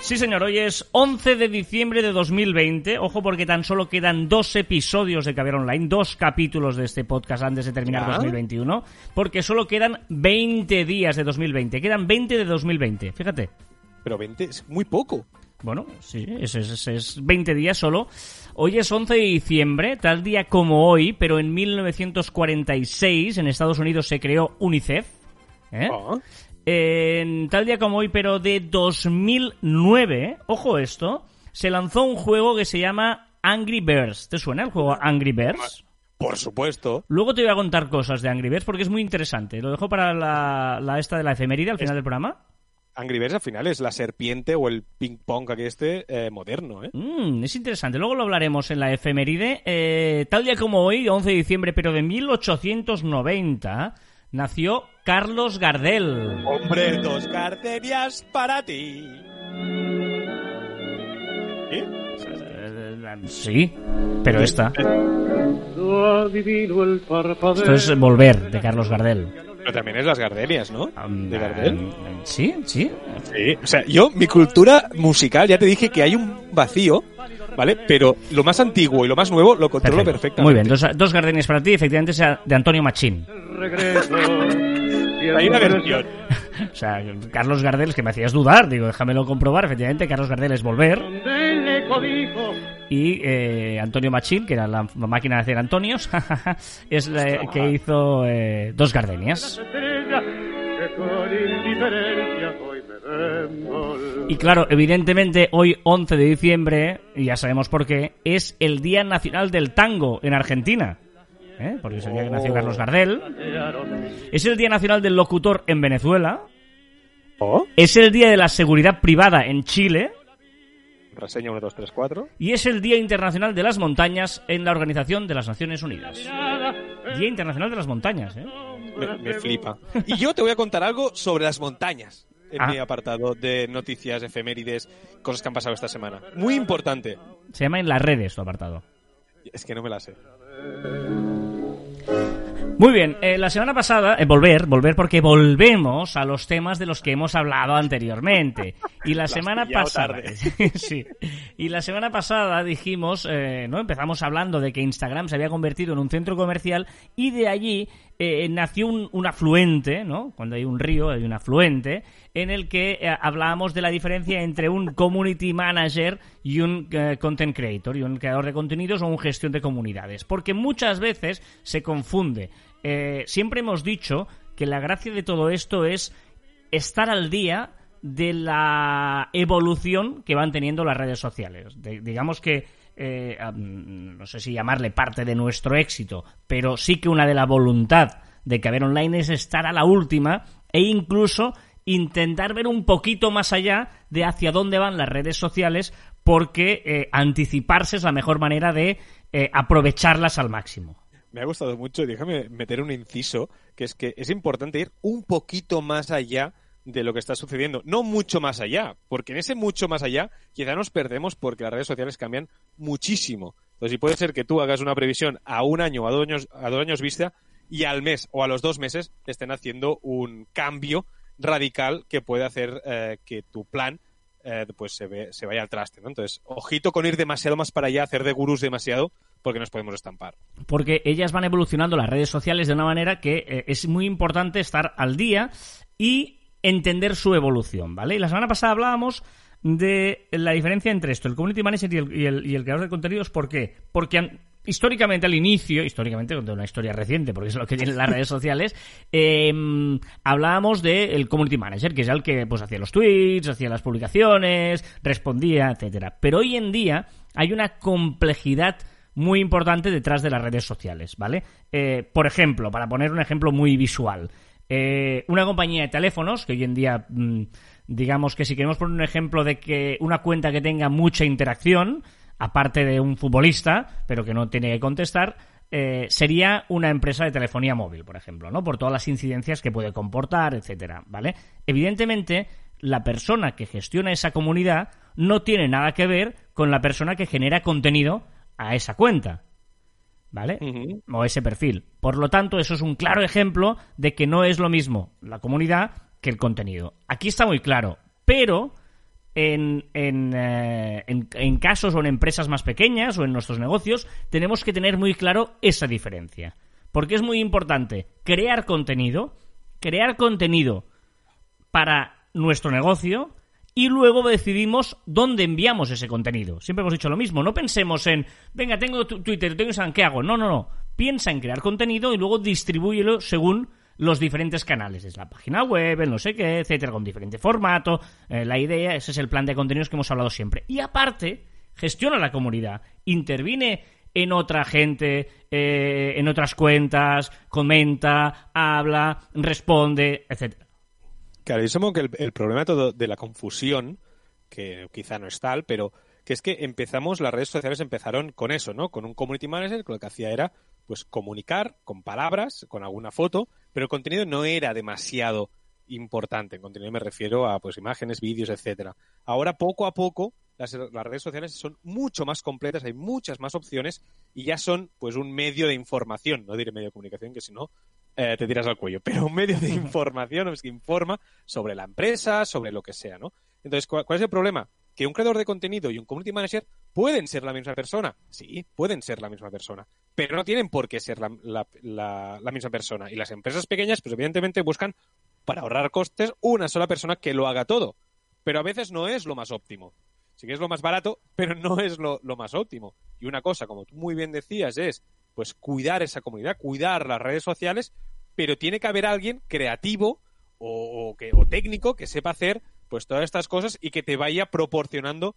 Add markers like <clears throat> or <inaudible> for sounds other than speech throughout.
Sí, señor, hoy es 11 de diciembre de 2020. Ojo porque tan solo quedan dos episodios de Caviar Online, dos capítulos de este podcast antes de terminar ¿Ya? 2021, porque solo quedan 20 días de 2020. Quedan 20 de 2020, fíjate. Pero 20 es muy poco. Bueno, sí, es, es, es 20 días solo. Hoy es 11 de diciembre, tal día como hoy, pero en 1946 en Estados Unidos se creó UNICEF. ¿eh? Ah, En tal día como hoy, pero de 2009, ojo esto, se lanzó un juego que se llama Angry Birds. ¿Te suena el juego Angry Birds? por supuesto. Luego te voy a contar cosas de Angry Birds porque es muy interesante. Lo dejo para la, la esta de la efeméride al final del programa. Angry Birds al final es la serpiente o el ping pong aquí este eh, moderno, ¿eh? Mm, es interesante. Luego lo hablaremos en la efeméride. Eh, tal día como hoy, 11 de diciembre, pero de 1890, nació Carlos Gardel. Hombre, dos gardenias para ti. ¿Sí? Eh, sí, pero esta. Esto es Volver, de Carlos Gardel. Pero también es las gardenias, ¿no? Um, De Gardel. Sí, sí. Sí. O sea, yo, mi cultura musical, ya te dije que hay un vacío, ¿vale? Pero lo más antiguo y lo más nuevo lo controlo Perfecto. perfectamente. Muy bien, dos, dos gardenias para ti, efectivamente, sea de Antonio Machín. Regreso. Hay una versión. <laughs> O sea, Carlos Gardel, es que me hacías dudar, digo, déjamelo comprobar. Efectivamente, Carlos Gardel es Volver. Y eh, Antonio Machín, que era la máquina de hacer Antonios, <laughs> es la que hizo eh, dos gardenias. Y claro, evidentemente, hoy 11 de diciembre, y ya sabemos por qué, es el Día Nacional del Tango en Argentina. ¿Eh? Porque es el día que nació. Carlos Gardel. Es el Día Nacional del Locutor en Venezuela. ¿Oh? Es el Día de la Seguridad Privada en Chile. Reseña 1, 2, 3, 4. Y es el Día Internacional de las Montañas en la Organización de las Naciones Unidas. Día Internacional de las Montañas, ¿eh? Me, me flipa. Y yo te voy a contar algo sobre las montañas en Ah. mi apartado de noticias, efemérides, cosas que han pasado esta semana. Muy importante. Se llama En las redes su apartado. Es que no me la sé. Muy bien, eh, la semana pasada, eh, volver, volver porque volvemos a los temas de los que hemos hablado anteriormente. Y la <laughs> semana pasada, tarde. <laughs> sí, y la semana pasada dijimos, eh, no, empezamos hablando de que Instagram se había convertido en un centro comercial y de allí eh, nació un, un afluente, ¿no? Cuando hay un río hay un afluente en el que eh, hablábamos de la diferencia entre un community manager y un eh, content creator, y un creador de contenidos o un gestión de comunidades, porque muchas veces se confunde. Eh, siempre hemos dicho que la gracia de todo esto es estar al día de la evolución que van teniendo las redes sociales. Digamos que, eh, no sé si llamarle parte de nuestro éxito, pero sí que una de la voluntad de Caber Online es estar a la última e incluso intentar ver un poquito más allá de hacia dónde van las redes sociales porque eh, anticiparse es la mejor manera de eh, aprovecharlas al máximo. Me ha gustado mucho. Déjame meter un inciso, que es que es importante ir un poquito más allá de lo que está sucediendo. No mucho más allá, porque en ese mucho más allá quizá nos perdemos porque las redes sociales cambian muchísimo. Entonces, si puede ser que tú hagas una previsión a un año a dos años, a dos años vista y al mes o a los dos meses estén haciendo un cambio radical que puede hacer eh, que tu plan eh, pues se, ve- se vaya al traste. Entonces, ojito con ir demasiado más para allá, hacer de gurús demasiado, porque nos podemos estampar. porque ellas van evolucionando las redes sociales de una manera que eh, es muy importante estar al día y entender su evolución, ¿vale? Y la semana pasada hablábamos de la diferencia entre esto, el community manager y el, y el- y el creador de contenidos. ¿Por qué? Porque históricamente al inicio, históricamente de una historia reciente, porque es lo que tienen las redes sociales, eh, hablábamos del community manager, que es el que pues hacía los tweets, hacía las publicaciones, respondía, etcétera. Pero hoy en día hay una complejidad muy importante detrás de las redes sociales, ¿vale? Eh, por ejemplo, para poner un ejemplo muy visual, eh, una compañía de teléfonos, que hoy en día, mm, digamos que si queremos poner un ejemplo de que una cuenta que tenga mucha interacción, aparte de un futbolista, pero que no tiene que contestar, eh, sería una empresa de telefonía móvil, por ejemplo, ¿no? Por todas las incidencias que puede comportar, etcétera, ¿vale? Evidentemente, la persona que gestiona esa comunidad no tiene nada que ver con la persona que genera contenido a esa cuenta. ¿Vale? O ese perfil. Por lo tanto, eso es un claro ejemplo de que no es lo mismo la comunidad que el contenido. Aquí está muy claro. Pero en, en, eh, en- en casos o en empresas más pequeñas o en nuestros negocios, tenemos que tener muy claro esa diferencia. Porque es muy importante crear contenido, crear contenido para nuestro negocio y luego decidimos dónde enviamos ese contenido. Siempre hemos dicho lo mismo, no pensemos en, venga, tengo Twitter, tengo Instagram, ¿qué hago? No, no, no. Piensa en crear contenido y luego distribúyelo según los diferentes canales, es la página web, el no sé qué, etcétera, con diferente formato. Eh, la idea, ese es el plan de contenidos que hemos hablado siempre. Y aparte, gestiona la comunidad, interviene en otra gente, eh, en otras cuentas, comenta, habla, responde, etcétera. Claro, yo supongo que el, problema todo de la confusión, que quizá no es tal, pero que es que empezamos, las redes sociales empezaron con eso, ¿no? Con un community manager que lo que hacía era pues comunicar con palabras, con alguna foto, pero el contenido no era demasiado importante. En contenido me refiero a pues imágenes, vídeos, etcétera. Ahora poco a poco las, las redes sociales son mucho más completas, hay muchas más opciones y ya son pues un medio de información, no diré medio de comunicación, que si no eh, te tiras al cuello, <laughs> pero un medio de información es que informa sobre la empresa, sobre lo que sea, ¿no? Entonces, ¿cuál, es el problema? Que un creador de contenido y un community manager pueden ser la misma persona. Sí, pueden ser la misma persona. Pero no tienen por qué ser la, la- la- la misma persona. Y las empresas pequeñas, pues evidentemente buscan, para ahorrar costes, una sola persona que lo haga todo. Pero a veces no es lo más óptimo. Sí que es lo más barato, pero no es lo, lo más óptimo. Y una cosa, como tú muy bien decías, es pues cuidar esa comunidad, cuidar las redes sociales, pero tiene que haber alguien creativo o, que, o técnico que sepa hacer pues todas estas cosas y que te vaya proporcionando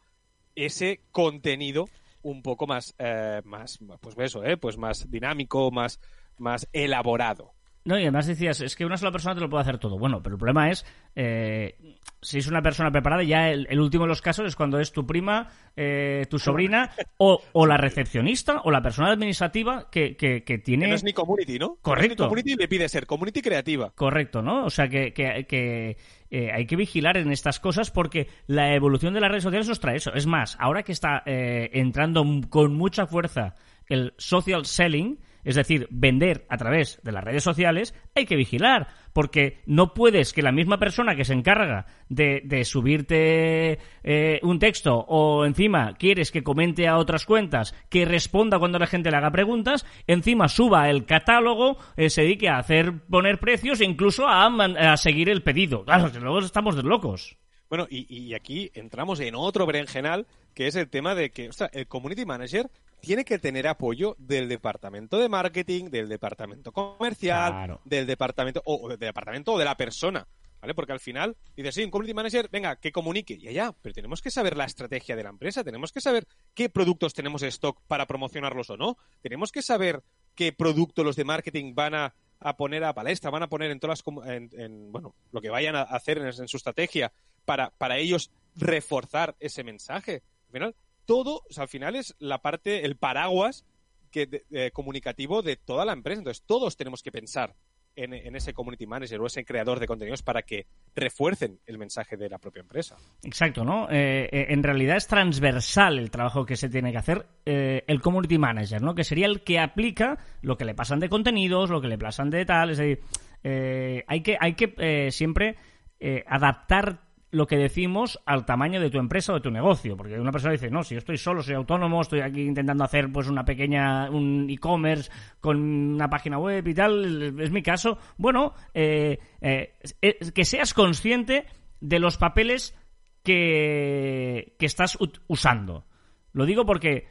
ese contenido un poco más, eh, más pues eso, eh, pues más dinámico, más, más elaborado. No, y además decías, es que una sola persona te lo puede hacer todo. Bueno, pero el problema es, eh, si es una persona preparada, ya el, el último de los casos es cuando es tu prima, eh, tu sobrina, o, o la recepcionista, o la persona administrativa que, que, que tiene... Que no es ni community, ¿no? Correcto. No community le pide ser community creativa. Correcto, ¿no? O sea que, que- eh, hay que vigilar en estas cosas porque la evolución de las redes sociales nos trae eso. Es más, ahora que está eh, entrando con mucha fuerza el social selling, es decir, vender a través de las redes sociales, hay que vigilar, porque no puedes que la misma persona que se encarga de, subirte eh, un texto o encima quieres que comente a otras cuentas, que responda cuando la gente le haga preguntas, encima suba el catálogo, eh, se dedique a hacer poner precios e incluso a, seguir el pedido. Claro, luego estamos de locos. Bueno, y, aquí entramos en otro berenjenal, que es el tema de que el community manager tiene que tener apoyo del departamento de marketing, del departamento comercial, Claro. del departamento o, o del departamento o de la persona, ¿vale? Porque al final dices, sí, un community manager, venga, que comunique, y ya, pero tenemos que saber la estrategia de la empresa, tenemos que saber qué productos tenemos en stock para promocionarlos o no, tenemos que saber qué producto los de marketing van a, a poner a palestra, van a poner en todas las, en, en, bueno, lo que vayan a hacer en, en su estrategia para, para ellos reforzar ese mensaje. Al final, todo, al final es la parte, el paraguas de- comunicativo de toda la empresa. Entonces, todos tenemos que pensar en, ese community manager o ese creador de contenidos para que refuercen el mensaje de la propia empresa. Exacto, ¿no? Eh, eh, en realidad es transversal el trabajo que se tiene que hacer eh, el community manager, ¿no? Que sería el que aplica lo que le pasan de contenidos, lo que le pasan de tal, es decir, eh, hay que, hay que eh, siempre eh, adaptar lo que decimos al tamaño de tu empresa o de tu negocio, porque una persona dice, no, si yo estoy solo, soy autónomo, estoy aquí intentando hacer pues una pequeña, un e-commerce con una página web y tal, es mi caso, bueno, eh, eh, que seas consciente de los papeles que, que estás usando. Lo digo porque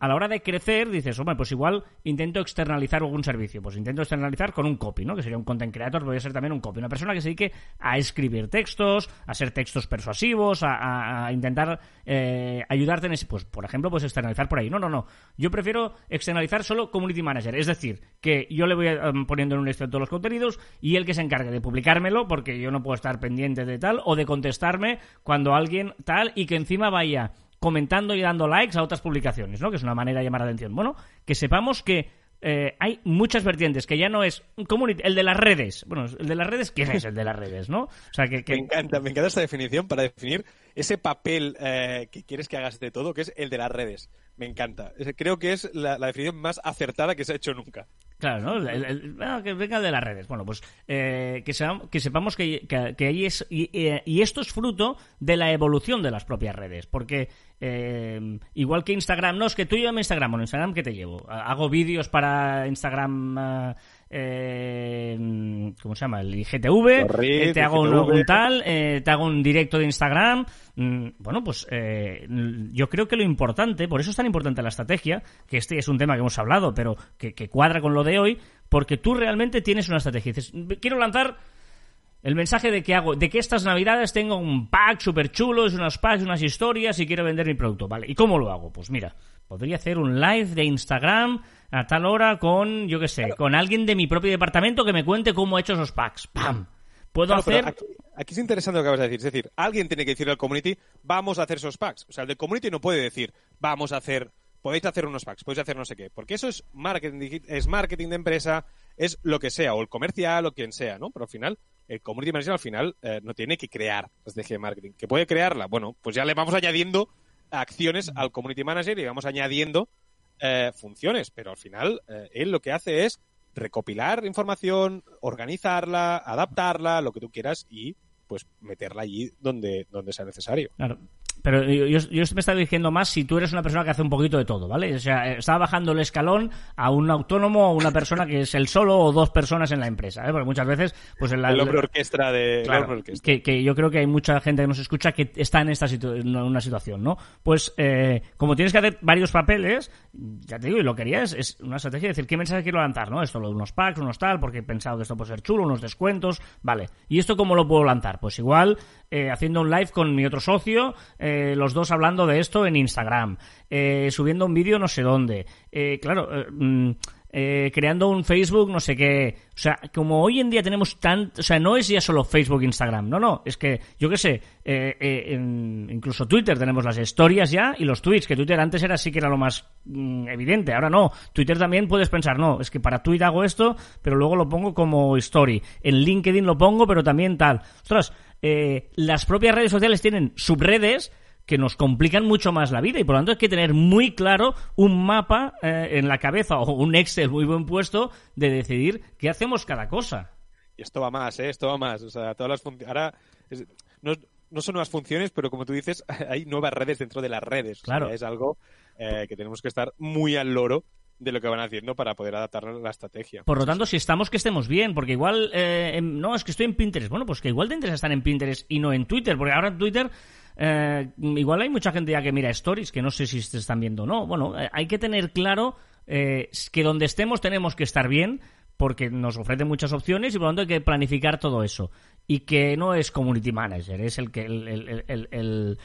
a la hora de crecer dices, hombre, pues igual intento externalizar algún servicio. Pues intento externalizar con un copy, ¿no? Que sería un content creator, podría ser también un copy. Una persona que se dedique a escribir textos, a ser textos persuasivos, a, a- a intentar eh, ayudarte en ese... Pues, por ejemplo, pues externalizar por ahí. No, no, no. Yo prefiero externalizar solo community manager. Es decir, que yo le voy eh, poniendo en un listado todos los contenidos y él que se encargue de publicármelo, porque yo no puedo estar pendiente de tal, o de contestarme cuando alguien tal, y que encima vaya comentando y dando likes a otras publicaciones, ¿no? Que es una manera de llamar la atención. Bueno, que sepamos que eh, hay muchas vertientes, que ya no es el de las redes. Bueno, el de las redes, ¿quién es el de las redes, no? O sea, que, Me encanta, me encanta esta definición para definir ese papel eh, que quieres que hagas de todo, que es el de las redes. Me encanta. Creo que es la definición más acertada que se ha hecho nunca. Claro, ¿no? Bueno, que venga de las redes. Bueno, pues eh, que, sepam- que sepamos que, que- que ahí es. Y esto es fruto de la evolución de las propias redes. Porque eh, igual que Instagram, no, es que tú llévame Instagram. Bueno, Instagram, ¿qué te llevo? Hago vídeos para Instagram. eh, eh, ¿Cómo se llama? El IGTV. Eh, te hago un, IGTV. un tal, eh, te hago un directo de Instagram. Mm, Bueno, pues eh, yo creo que lo importante, por eso es tan importante la estrategia, que este es un tema que hemos hablado, pero que, que cuadra con lo de hoy, porque tú realmente tienes una estrategia. Dices, quiero lanzar el mensaje de que hago, de que estas navidades tengo un pack súper chulo, es unos packs, unas historias y quiero vender mi producto, ¿vale? ¿Y cómo lo hago? Pues mira, podría hacer un live de Instagram a tal hora con, yo qué sé, con alguien de mi propio departamento que me cuente cómo he hecho esos packs. ¡Pam! Puedo Claro, hacer... aquí, aquí es interesante lo que acabas de decir. Es decir, alguien tiene que decirle al community, vamos a hacer esos packs. O sea, el de community no puede decir, vamos a hacer, podéis hacer unos packs, podéis hacer no sé qué. Porque eso es marketing, es marketing de empresa, es lo que sea, o el comercial, o quien sea, ¿no? Pero al final, el community manager al final eh, no tiene que crear estrategia de marketing. ¿Que puede crearla? Bueno, pues ya le vamos añadiendo acciones al community manager y vamos añadiendo eh, funciones. Pero al final, eh, él lo que hace es recopilar información, organizarla, adaptarla, lo que tú quieras y pues meterla allí donde, donde sea necesario. Claro. Pero yo, yo, yo me estaba diciendo más si tú eres una persona que hace un poquito de todo, ¿vale? O sea, eh, estaba bajando el escalón a un autónomo o una persona que es el solo o dos personas en la empresa, ¿eh? Porque muchas veces, pues en la, el hombre orquestra de Claro, orquestra. que, que yo creo que hay mucha gente que nos escucha que está en esta situ- en una situación, ¿no? Pues eh, como tienes que hacer varios papeles, ya te digo, y lo quería es, es una estrategia de decir qué mensaje quiero lanzar, ¿no? Esto, lo de unos packs, unos tal, porque he pensado que esto puede ser chulo, unos descuentos, vale. ¿Y esto cómo lo puedo lanzar? Pues igual eh, haciendo un live con mi otro socio, eh, los dos hablando de esto en Instagram, eh, subiendo un vídeo no sé dónde, eh, claro, mm, creando un Facebook, no sé qué. O sea, como hoy en día tenemos tan... O sea, no es ya solo Facebook, Instagram. No, no. Es que, yo qué sé, incluso Twitter tenemos las historias ya y los tweets, que Twitter antes era sí que era lo más mm, evidente. Ahora no. Twitter también puedes pensar, no, es que para Twitter hago esto, pero luego lo pongo como story. En LinkedIn lo pongo, pero también tal. Ostras, eh, las propias redes sociales tienen subredes que nos complican mucho más la vida y por lo tanto hay que tener muy claro un mapa eh, en la cabeza o un Excel muy buen puesto de decidir qué hacemos cada cosa. Y esto va más, ¿eh? Esto va más. O sea, todas las funciones... Ahora, es- no, no son nuevas funciones, pero como tú dices, <laughs> hay nuevas redes dentro de las redes. O sea, Claro. es algo eh, que tenemos que estar muy al loro de lo que van haciendo para poder adaptar la estrategia. Por lo tanto, si estamos, que estemos bien, porque igual, eh, no, es que estoy en Pinterest. Bueno, pues que igual te interesa estar en Pinterest y no en Twitter, porque ahora en Twitter eh, igual hay mucha gente ya que mira stories, que no sé si se están viendo o no. Bueno, eh, hay que tener claro eh, que donde estemos tenemos que estar bien, porque nos ofrece muchas opciones y por lo tanto hay que planificar todo eso. Y que no es community manager, es el que el, el- el- el- el-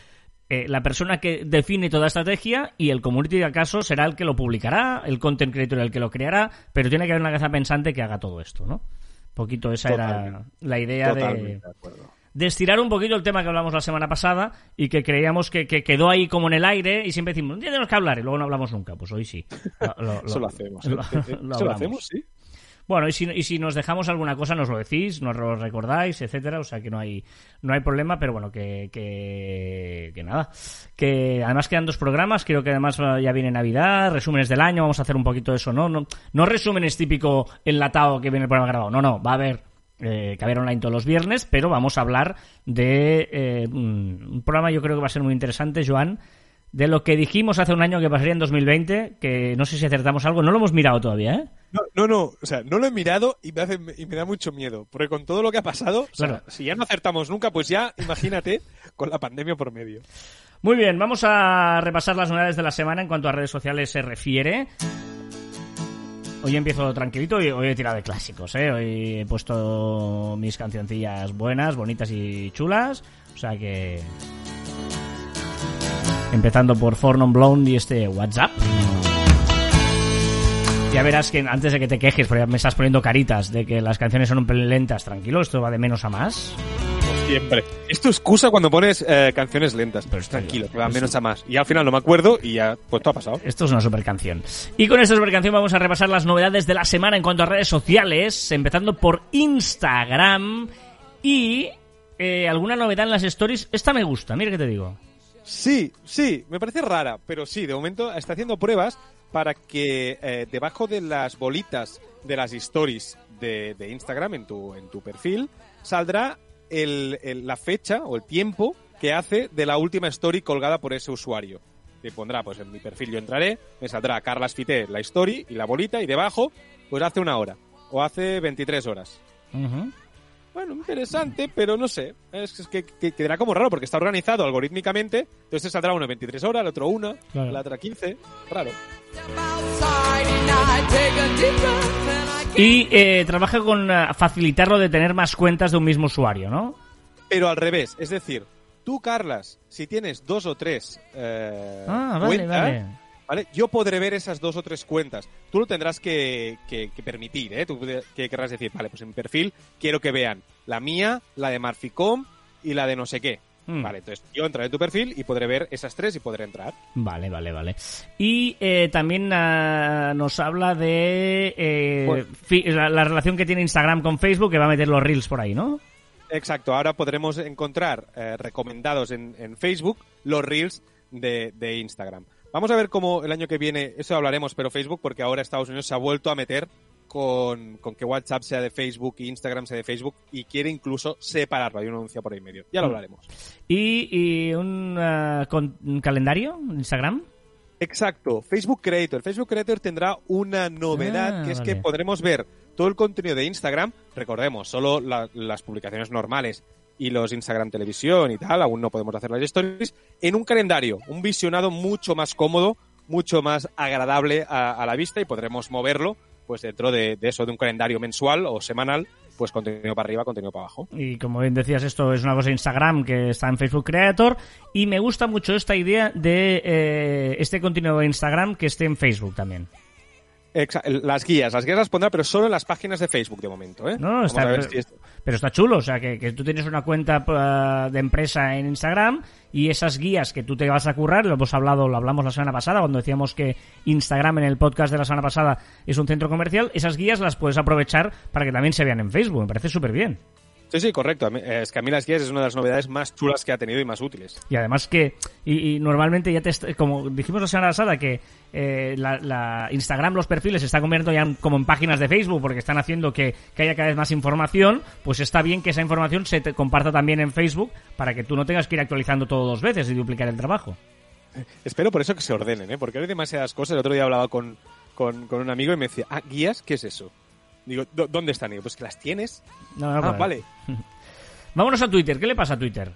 eh, la persona que define toda estrategia y el community de acaso será el que lo publicará, el content creator el que lo creará, pero tiene que haber una cabeza pensante que haga todo esto, ¿no? Un poquito esa era la idea de, de estirar un poquito el tema que hablamos la semana pasada y que creíamos que, que quedó ahí como en el aire y siempre decimos, tenemos que hablar y luego no hablamos nunca. Pues hoy sí. <laughs> Lo, lo- Eso lo lo- hacemos. lo- ¿eh? <laughs> Eso lo hacemos, sí. Bueno, y si, y si nos dejamos alguna cosa, nos lo decís, nos lo recordáis, etcétera, o sea que no hay, no hay problema, pero bueno, que, que, que nada. Que además quedan dos programas, creo que además ya viene Navidad, resúmenes del año, vamos a hacer un poquito de eso, ¿no? No, no resúmenes típico enlatado que viene el programa grabado, no, no, va a haber eh, Caber Online todos los viernes, pero vamos a hablar de eh, un programa yo creo que va a ser muy interesante, Joan, de lo que dijimos hace un año que pasaría en 2020, que no sé si acertamos algo, no lo hemos mirado todavía, ¿eh? No, no, no, o sea, no lo he mirado y me, hace, y me da mucho miedo, porque con todo lo que ha pasado, o sea, Claro. si ya no acertamos nunca, pues ya imagínate <laughs> con la pandemia por medio. Muy bien, vamos a repasar las novedades de la semana en cuanto a redes sociales se refiere. Hoy empiezo tranquilito y hoy he tirado de clásicos, ¿eh? Hoy he puesto mis cancioncillas buenas, bonitas y chulas. O sea que... Empezando por For Non Blonde y este WhatsApp. Ya verás que antes de que te quejes, porque me estás poniendo caritas de que las canciones son un pelín lentas, tranquilo, esto va de menos a más. siempre. Es tu excusa cuando pones eh, canciones lentas. Pero tranquilo, que va menos a más. Y al final no me acuerdo y ya, pues todo ha pasado. Esto es una super canción. Y con esta super canción vamos a repasar las novedades de la semana en cuanto a redes sociales, empezando por Instagram y eh, alguna novedad en las stories. Esta me gusta, mira que te digo. Sí, sí, me parece rara, pero sí, de momento está haciendo pruebas para que eh, debajo de las bolitas de las stories de, de Instagram en tu, en tu perfil saldrá el, la fecha o el tiempo que hace de la última story colgada por ese usuario. Te pondrá, pues en mi perfil yo entraré, me saldrá Carlas Fité la story y la bolita y debajo, pues hace una hora o hace 23 horas. Bueno, interesante, pero no sé. Es, es que, que quedará como raro porque está organizado algorítmicamente. Entonces te saldrá uno 23 horas, el otro 1, Claro. la otra 15. Raro. Y eh, trabaja con eh, facilitarlo de tener más cuentas de un mismo usuario, ¿no? Pero al revés, es decir, tú, Carlas, si tienes dos o tres eh, Ah, vale, cuentas, vale. ¿Vale? Yo podré ver esas dos o tres cuentas. Tú lo tendrás que, que- que permitir, ¿eh? Tú que querrás decir, vale, pues en mi perfil quiero que vean la mía, la de Marficom y la de no sé qué. Mm. Vale, entonces yo entraré en tu perfil y podré ver esas tres y podré entrar. Vale, vale, vale. Y eh, también ah, nos habla de eh, Pues- la, la relación que tiene Instagram con Facebook, que va a meter los reels por ahí, ¿no? Exacto, ahora podremos encontrar eh, recomendados en, en Facebook los reels de, de Instagram. Vamos a ver cómo el año que viene, eso hablaremos, pero Facebook, porque ahora Estados Unidos se ha vuelto a meter con, con que WhatsApp sea de Facebook y Instagram sea de Facebook y quiere incluso separarlo. Hay una anuncia por ahí medio. Ya lo Mm. hablaremos. Y, y un, con- un calendario, Instagram. Exacto, Facebook Creator. Facebook Creator tendrá una novedad Ah, que es vale. que podremos ver todo el contenido de Instagram, recordemos, solo la- las publicaciones normales y los Instagram Televisión y tal, aún no podemos hacer las stories, en un calendario, un visionado mucho más cómodo, mucho más agradable a, a la vista y podremos moverlo pues dentro de, de eso, de un calendario mensual o semanal, pues contenido para arriba, contenido para abajo. Y como bien decías, esto es una cosa de Instagram que está en Facebook Creator. Y me gusta mucho esta idea de eh, este contenido de Instagram que esté en Facebook también. Exa- las guías, las guías las pondrá, pero solo en las páginas de Facebook de momento, ¿eh? No, está, ver si pero está chulo, o sea, que, que tú tienes una cuenta eh, de empresa en Instagram y esas guías que tú te vas a currar, lo hemos hablado, lo hablamos la semana pasada cuando decíamos que Instagram en el podcast de la semana pasada es un centro comercial, esas guías las puedes aprovechar para que también se vean en Facebook, me parece súper bien. Sí, sí, correcto. Mí- Es que a mí las guías es una de las novedades más chulas que ha tenido y más útiles. Y además que, y, y normalmente ya te, como dijimos la semana pasada, que eh, la, la Instagram, los perfiles se están convirtiendo ya en- como en páginas de Facebook porque están haciendo que, que haya cada vez más información, pues está bien que esa información se te comparta también en Facebook para que tú no tengas que ir actualizando todo dos veces y duplicar el trabajo. Espero por eso que se ordenen, ¿eh? Porque hay demasiadas cosas. El otro día hablaba con, con, con un amigo y me decía, ah, guías, ¿qué es eso? Digo, "¿Dó- ¿dónde están? Digo, pues que las tienes. No, no, ah, pues- vale. <laughs> Vámonos a Twitter. ¿Qué le pasa a Twitter?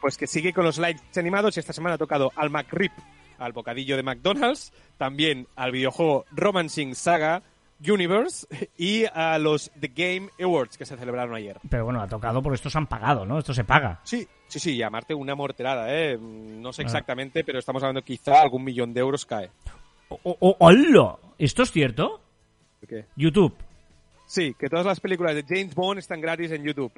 Pues que sigue con los likes animados y esta semana ha tocado al McRib, al bocadillo de McDonald's, también al videojuego Romancing Saga Universe y a los The Game Awards que se celebraron ayer. Pero bueno, ha tocado porque estos han pagado, ¿no? Esto se paga. Sí, sí, sí, llamarte una morterada, ¿eh? No sé Ah. exactamente, pero estamos hablando quizá algún millón de euros cae. ¡Oh, oh, oh, hola! ¿Esto es cierto? ¿Qué? YouTube. Sí, que todas las películas de James Bond están gratis en YouTube.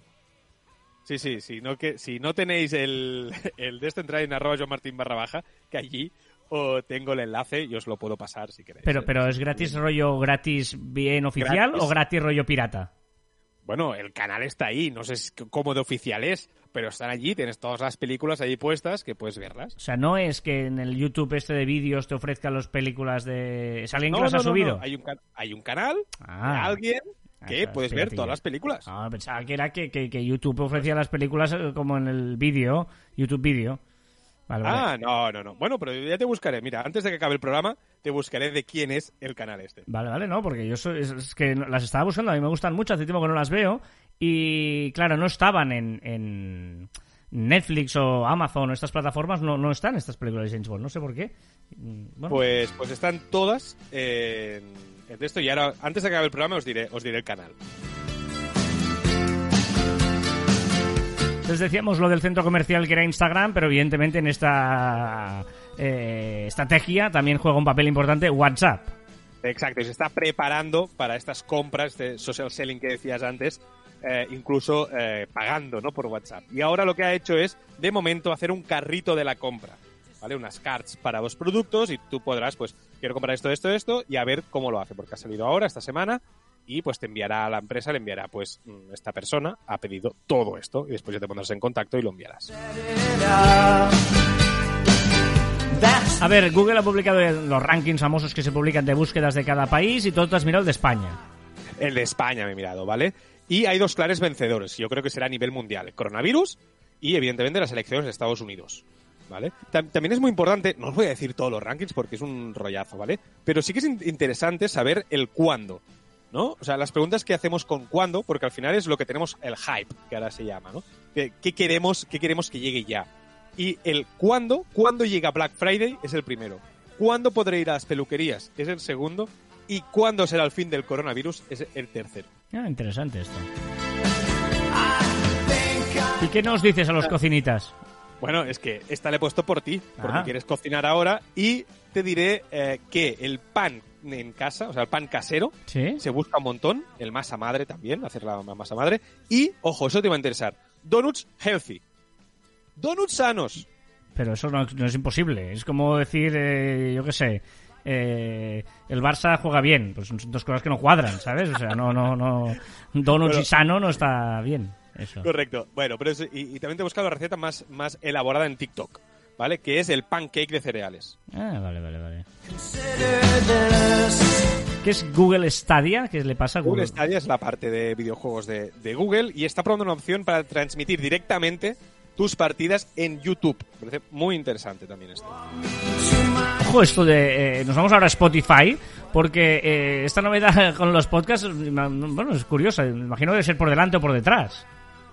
Sí, sí, sí, no que, si no tenéis el, <laughs> el de esto, entrar en arroba Martín barra baja, que allí o tengo el enlace y os lo puedo pasar si queréis. Pero, ¿eh? pero ¿es gratis rollo gratis bien oficial Gratis. o gratis rollo pirata? Bueno, el canal está ahí, no sé cómo de oficial es, pero están allí, tienes todas las películas allí puestas que puedes verlas. O sea, no es que en el YouTube este de vídeos te ofrezca las películas de... ¿Es alguien que No, las no, ha no, subido? no, Hay, un hay un canal Ah. de alguien Ah, es puedes ver todas las películas. Ah, pensaba que era que, que- que YouTube ofrecía las películas eh, como en el vídeo, YouTube. Vale, vale. Ah, no, no, no. Bueno, pero ya te buscaré. Mira, antes de que acabe el programa, te buscaré de quién es el canal este. Vale, vale, no, porque yo soy, es, que las estaba buscando, a mí me gustan mucho, hace tiempo que no las veo, y claro, no estaban en, en Netflix o Amazon o estas plataformas, no, no están estas películas de James Bond, no sé por qué. Mm, Bueno, Pues, pues están todas en, en esto y ahora, antes de acabe el programa, os diré, os diré el canal. Les decíamos lo del centro comercial que era Instagram, pero evidentemente en esta eh, estrategia también juega un papel importante WhatsApp. Exacto, y se está preparando para estas compras de social selling que decías antes, eh, incluso eh, pagando ¿no? por WhatsApp. Y ahora lo que ha hecho es, de momento, hacer un carrito de la compra. ¿Vale? Unas cards para los productos y tú podrás, pues, quiero comprar esto, esto, esto y a ver cómo lo hace, porque ha salido ahora, esta semana, y pues te enviará a la empresa, le enviará, pues, mm, esta persona ha pedido todo esto y después ya te pondrás en contacto y lo enviarás. A ver, Google ha publicado los rankings famosos que se publican de búsquedas de cada país y todo te has mirado el de España. El de España me he mirado, ¿vale? Y hay dos claros vencedores, yo creo que será a nivel mundial, coronavirus y evidentemente las elecciones de Estados Unidos. ¿Vale? Tam- También es muy importante, no os voy a decir todos los rankings porque es un rollazo, ¿vale? Pero sí que es in- interesante saber el cuándo, ¿no? O sea, las preguntas que hacemos con cuándo, porque al final es lo que tenemos el hype, que ahora se llama, ¿no? ¿Qué, qué queremos, qué queremos que llegue ya? Y el cuándo, cuándo llega Black Friday es el primero. ¿Cuándo podré ir a las peluquerías? Es el segundo. Y cuándo será el fin del coronavirus es el tercero. Ah, interesante esto. ¿Y qué nos dices a los cocinitas? Bueno, es que esta le he puesto por ti, porque Ah. quieres cocinar ahora y te diré eh, que el pan en casa, o sea, el pan casero, ¿Sí? se busca un montón, el masa madre también, hacer la masa madre, y, ojo, eso te va a interesar, donuts healthy. Donuts sanos. Pero eso no, no es imposible. Es como decir, eh, yo qué sé, eh, el Barça juega bien. Pues son dos cosas que no cuadran, ¿sabes? O sea, no, no, no. Donuts y sano no está bien. Eso. Correcto. Bueno, pero es- y, y también te he buscado la receta más, más elaborada en TikTok, ¿vale? Que es el pancake de cereales. Ah, vale, vale, vale. ¿Qué es Google Stadia? ¿Qué le pasa a Google Google? Stadia es la parte de videojuegos de, de Google y está probando una opción para transmitir directamente tus partidas en YouTube. Me parece muy interesante también esto. Ojo, esto de. eh, nos vamos ahora a Spotify, porque eh, esta novedad <laughs> con los podcasts, bueno, es curiosa. Me imagino que debe ser por delante o por detrás.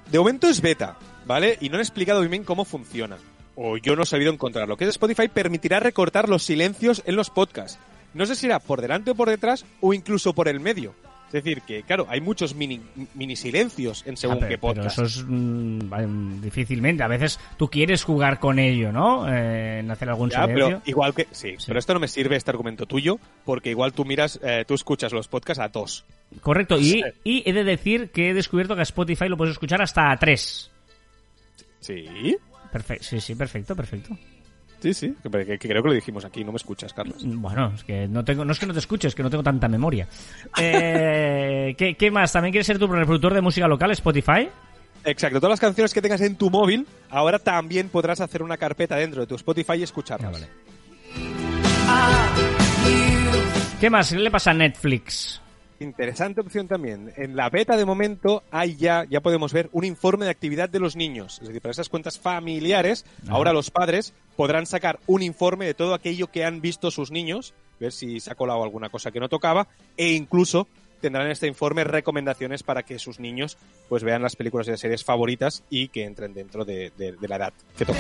De momento es beta, ¿vale? Y no han explicado bien cómo funciona. O yo no he sabido encontrar. Lo que es Spotify permitirá recortar los silencios en los podcasts. No sé si será por delante o por detrás o incluso por el medio. Es decir, que claro, hay muchos mini, mini silencios en según Ah, pero, qué pero podcast. eso es mm, vale, difícilmente. A veces tú quieres jugar con ello, ¿no? Eh, en hacer algún Ya, silencio. pero igual que sí, Sí. pero esto no me sirve este argumento tuyo porque igual tú miras, eh, tú escuchas los podcasts a dos. Correcto. Y, y he de decir que he descubierto que a Spotify lo puedes escuchar hasta a tres. Sí, Perfecto. Sí, sí, perfecto, perfecto. Sí, sí. Que, que- que creo que lo dijimos aquí. No me escuchas, Carlos. Bueno, es que no tengo, no es que no te escuches, es que no tengo tanta memoria. Eh, ¿qué, qué más? ¿También quieres ser tu reproductor de música local, Spotify? Exacto. Todas las canciones que tengas en tu móvil, ahora también podrás hacer una carpeta dentro de tu Spotify y escucharlas. Ah, vale. ¿Qué más? ¿Qué le pasa a Netflix? Interesante opción también. En la beta de momento hay ya, ya podemos ver un informe de actividad de los niños. Es decir, para esas cuentas familiares, Ajá. ahora los padres podrán sacar un informe de todo aquello que han visto sus niños, ver si se ha colado alguna cosa que no tocaba, e incluso tendrán en este informe recomendaciones para que sus niños pues vean las películas y las series favoritas y que entren dentro de, de- de la edad que toca.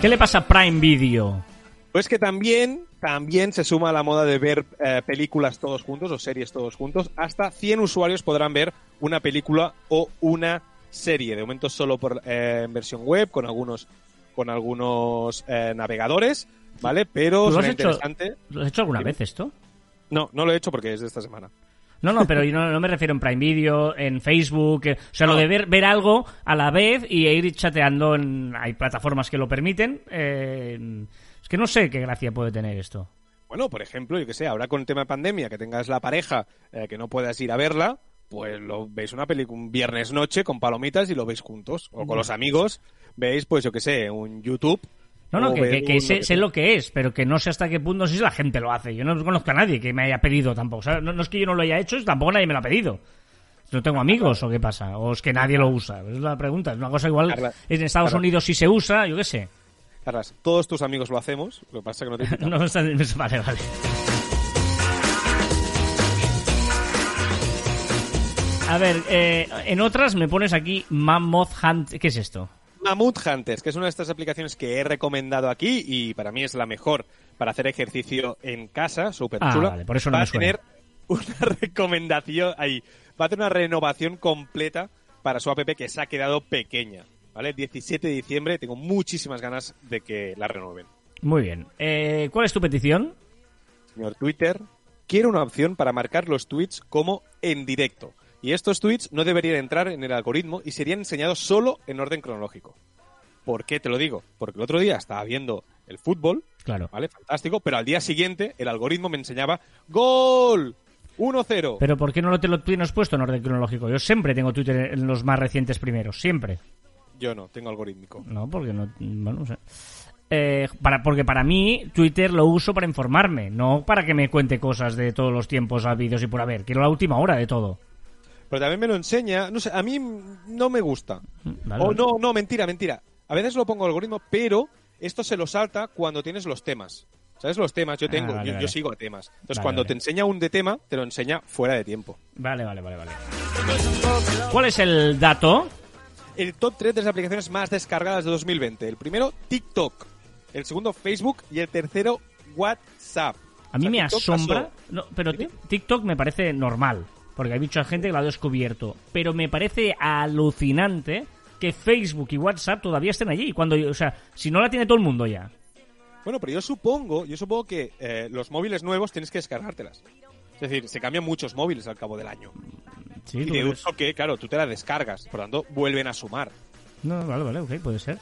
¿Qué le pasa a Prime Video? Pues que también, también se suma a la moda de ver eh, películas todos juntos o series todos juntos. Hasta 100 usuarios podrán ver una película o una serie. De momento solo por, eh, en versión web, con algunos, con algunos eh, navegadores, ¿vale? Pero ¿Tú lo has hecho? interesante. ¿Lo has hecho alguna vez esto? No, no lo he hecho porque es de esta semana. No, no, pero yo no, no me refiero en Prime Video, en Facebook, eh, o sea, lo No. de ver, ver algo a la vez y ir chateando en... Hay plataformas que lo permiten. eh, es que no sé qué gracia puede tener esto. Bueno, por ejemplo, yo que sé, ahora con el tema de pandemia, que tengas la pareja eh, que no puedas ir a verla, pues lo veis una película un viernes noche con palomitas y lo veis juntos. O con los amigos, veis, pues yo que sé, un YouTube. No, no, que, sé, lo que sé sea. lo que es, pero que no sé hasta qué punto, si la gente lo hace. Yo no conozco a nadie que me haya pedido tampoco. No, no es que yo no lo haya hecho, tampoco nadie me lo ha pedido. ¿No tengo amigos o qué pasa? ¿O es que nadie lo usa? Es la pregunta. Es una cosa igual. En Estados. Unidos sí se usa, yo qué sé. Carlas, todos tus amigos lo hacemos, lo que pasa es que no te. <laughs> No, vale, vale. A ver, eh, en otras me pones aquí Mammoth Hunt. ¿Qué es esto? Mammoth Hunters, que es una de estas aplicaciones que he recomendado aquí y para mí es la mejor para hacer ejercicio en casa, súper Ah, chula. vale, por eso no Va a tener una <laughs> recomendación ahí, va a tener una renovación completa para su app que se ha quedado pequeña. ¿Vale? 17 de diciembre, tengo muchísimas ganas de que la renueven. Muy bien. Eh, ¿Cuál es tu petición? Señor Twitter, quiero una opción para marcar los tweets como en directo. Y estos tweets no deberían entrar en el algoritmo y serían enseñados solo en orden cronológico. ¿Por qué te lo digo? Porque el otro día estaba viendo el fútbol, Claro. ¿vale? Fantástico, pero al día siguiente el algoritmo me enseñaba ¡Gol! 1-0. Pero ¿por qué no lo te lo tienes puesto en orden cronológico? Yo siempre tengo Twitter en los más recientes primeros, siempre. Yo no, tengo algorítmico. No, porque no. Bueno, no sé. Eh, para, porque para mí Twitter lo uso para informarme, no para que me cuente cosas de todos los tiempos, vídeos y por haber. Quiero la última hora de todo. Pero también me lo enseña, no sé, a mí no me gusta. Vale, o no, no, mentira, mentira. A veces lo pongo algoritmo, pero esto se lo salta cuando tienes los temas. ¿Sabes los temas? Yo tengo, Ah, vale, yo, vale. yo sigo a temas. Entonces, cuando te enseña un de tema, te lo enseña fuera de tiempo. Vale, vale, vale, vale. ¿Cuál es el dato? El top 3 de las aplicaciones más descargadas de 2020. El primero, TikTok. El segundo, Facebook. Y el tercero, WhatsApp. A mí O sea, me TikTok asombra. No, pero. TikTok me parece normal. Porque hay mucha gente que lo ha descubierto. Pero me parece alucinante que Facebook y WhatsApp todavía estén allí. Cuando, o sea, si no la tiene todo el mundo ya. Bueno, pero yo supongo, yo supongo que eh, los móviles nuevos tienes que descargártelas. Es decir, se cambian muchos móviles al cabo del año. Sí, Y que, claro, tú te las descargas. Por lo tanto, vuelven a sumar. No, vale, vale, ok, puede ser.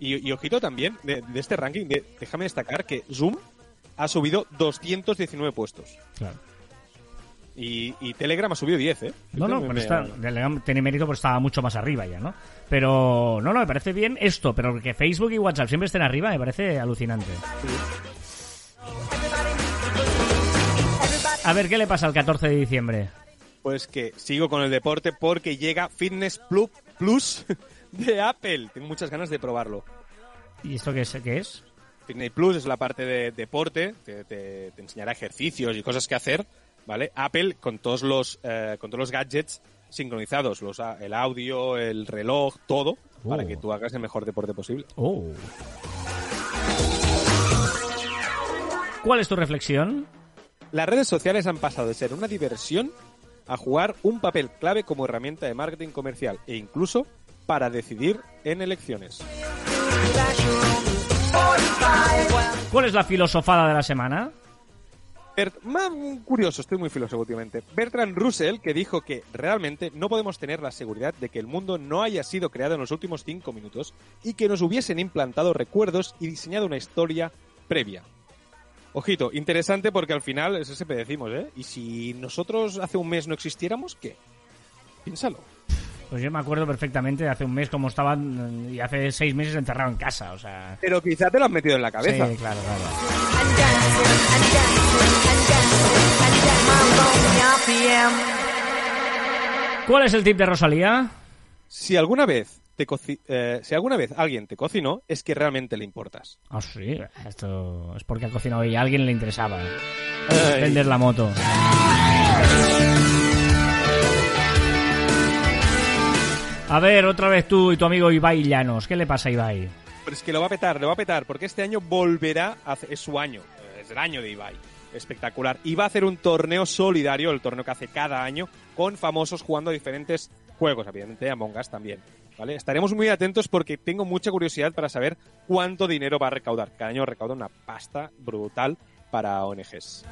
Y, y ojito también, de, de este ranking, de- déjame destacar que Zoom ha subido 219 puestos. Claro. Y, y Telegram ha subido 10, ¿eh? No, no, Me- pero me- está, Telegram tiene mérito porque estaba mucho más arriba ya, ¿no? Pero, no, no, me parece bien esto, pero que Facebook y WhatsApp siempre estén arriba me parece alucinante. A ver, ¿qué le pasa el 14 de diciembre? Pues que sigo con el deporte porque llega Fitness Plus, Plus de Apple. Tengo muchas ganas de probarlo. ¿Y esto qué es? ¿Qué es? Fitness Plus es la parte de deporte, te, te- te enseñará ejercicios y cosas que hacer, ¿vale? Apple con todos los, eh, con todos los gadgets sincronizados, los, el audio, el reloj, todo, para Oh. que tú hagas el mejor deporte posible. Oh. ¿Cuál es tu reflexión? Las redes sociales han pasado de ser una diversión a jugar un papel clave como herramienta de marketing comercial e incluso para decidir en elecciones. ¿Cuál es la filosofada de la semana? Bert- más curioso, estoy muy filósofo últimamente. Bertrand Russell, que dijo que realmente no podemos tener la seguridad de que el mundo no haya sido creado en los últimos cinco minutos y que nos hubiesen implantado recuerdos y diseñado una historia previa. Ojito, interesante porque al final, eso siempre decimos, ¿eh? ¿Y si nosotros hace un mes no existiéramos, qué? Piénsalo. Pues yo me acuerdo perfectamente de hace un mes como estaban y hace seis meses encerrado en casa, o sea... Pero quizá te lo has metido en la cabeza. Sí, claro, claro. ¿Cuál es el tip de Rosalía? Si alguna vez te eh, si alguna vez alguien te cocinó, es que realmente le importas. Ah, sí, esto es porque ha cocinado ella. A alguien le interesaba Ay. vender la moto. A ver, otra vez tú y tu amigo Ibai Llanos. ¿Qué le pasa a Ibai? Pero es que lo va a petar, lo va a petar, porque este año volverá, a hacer- es su año, eh, es el año de Ibai. Espectacular. Y va a hacer un torneo solidario, el torneo que hace cada año, con famosos jugando a diferentes juegos, evidentemente Among Us también. ¿Vale? Estaremos muy atentos porque tengo mucha curiosidad para saber cuánto dinero va a recaudar. Cada año recauda una pasta brutal para ONGs.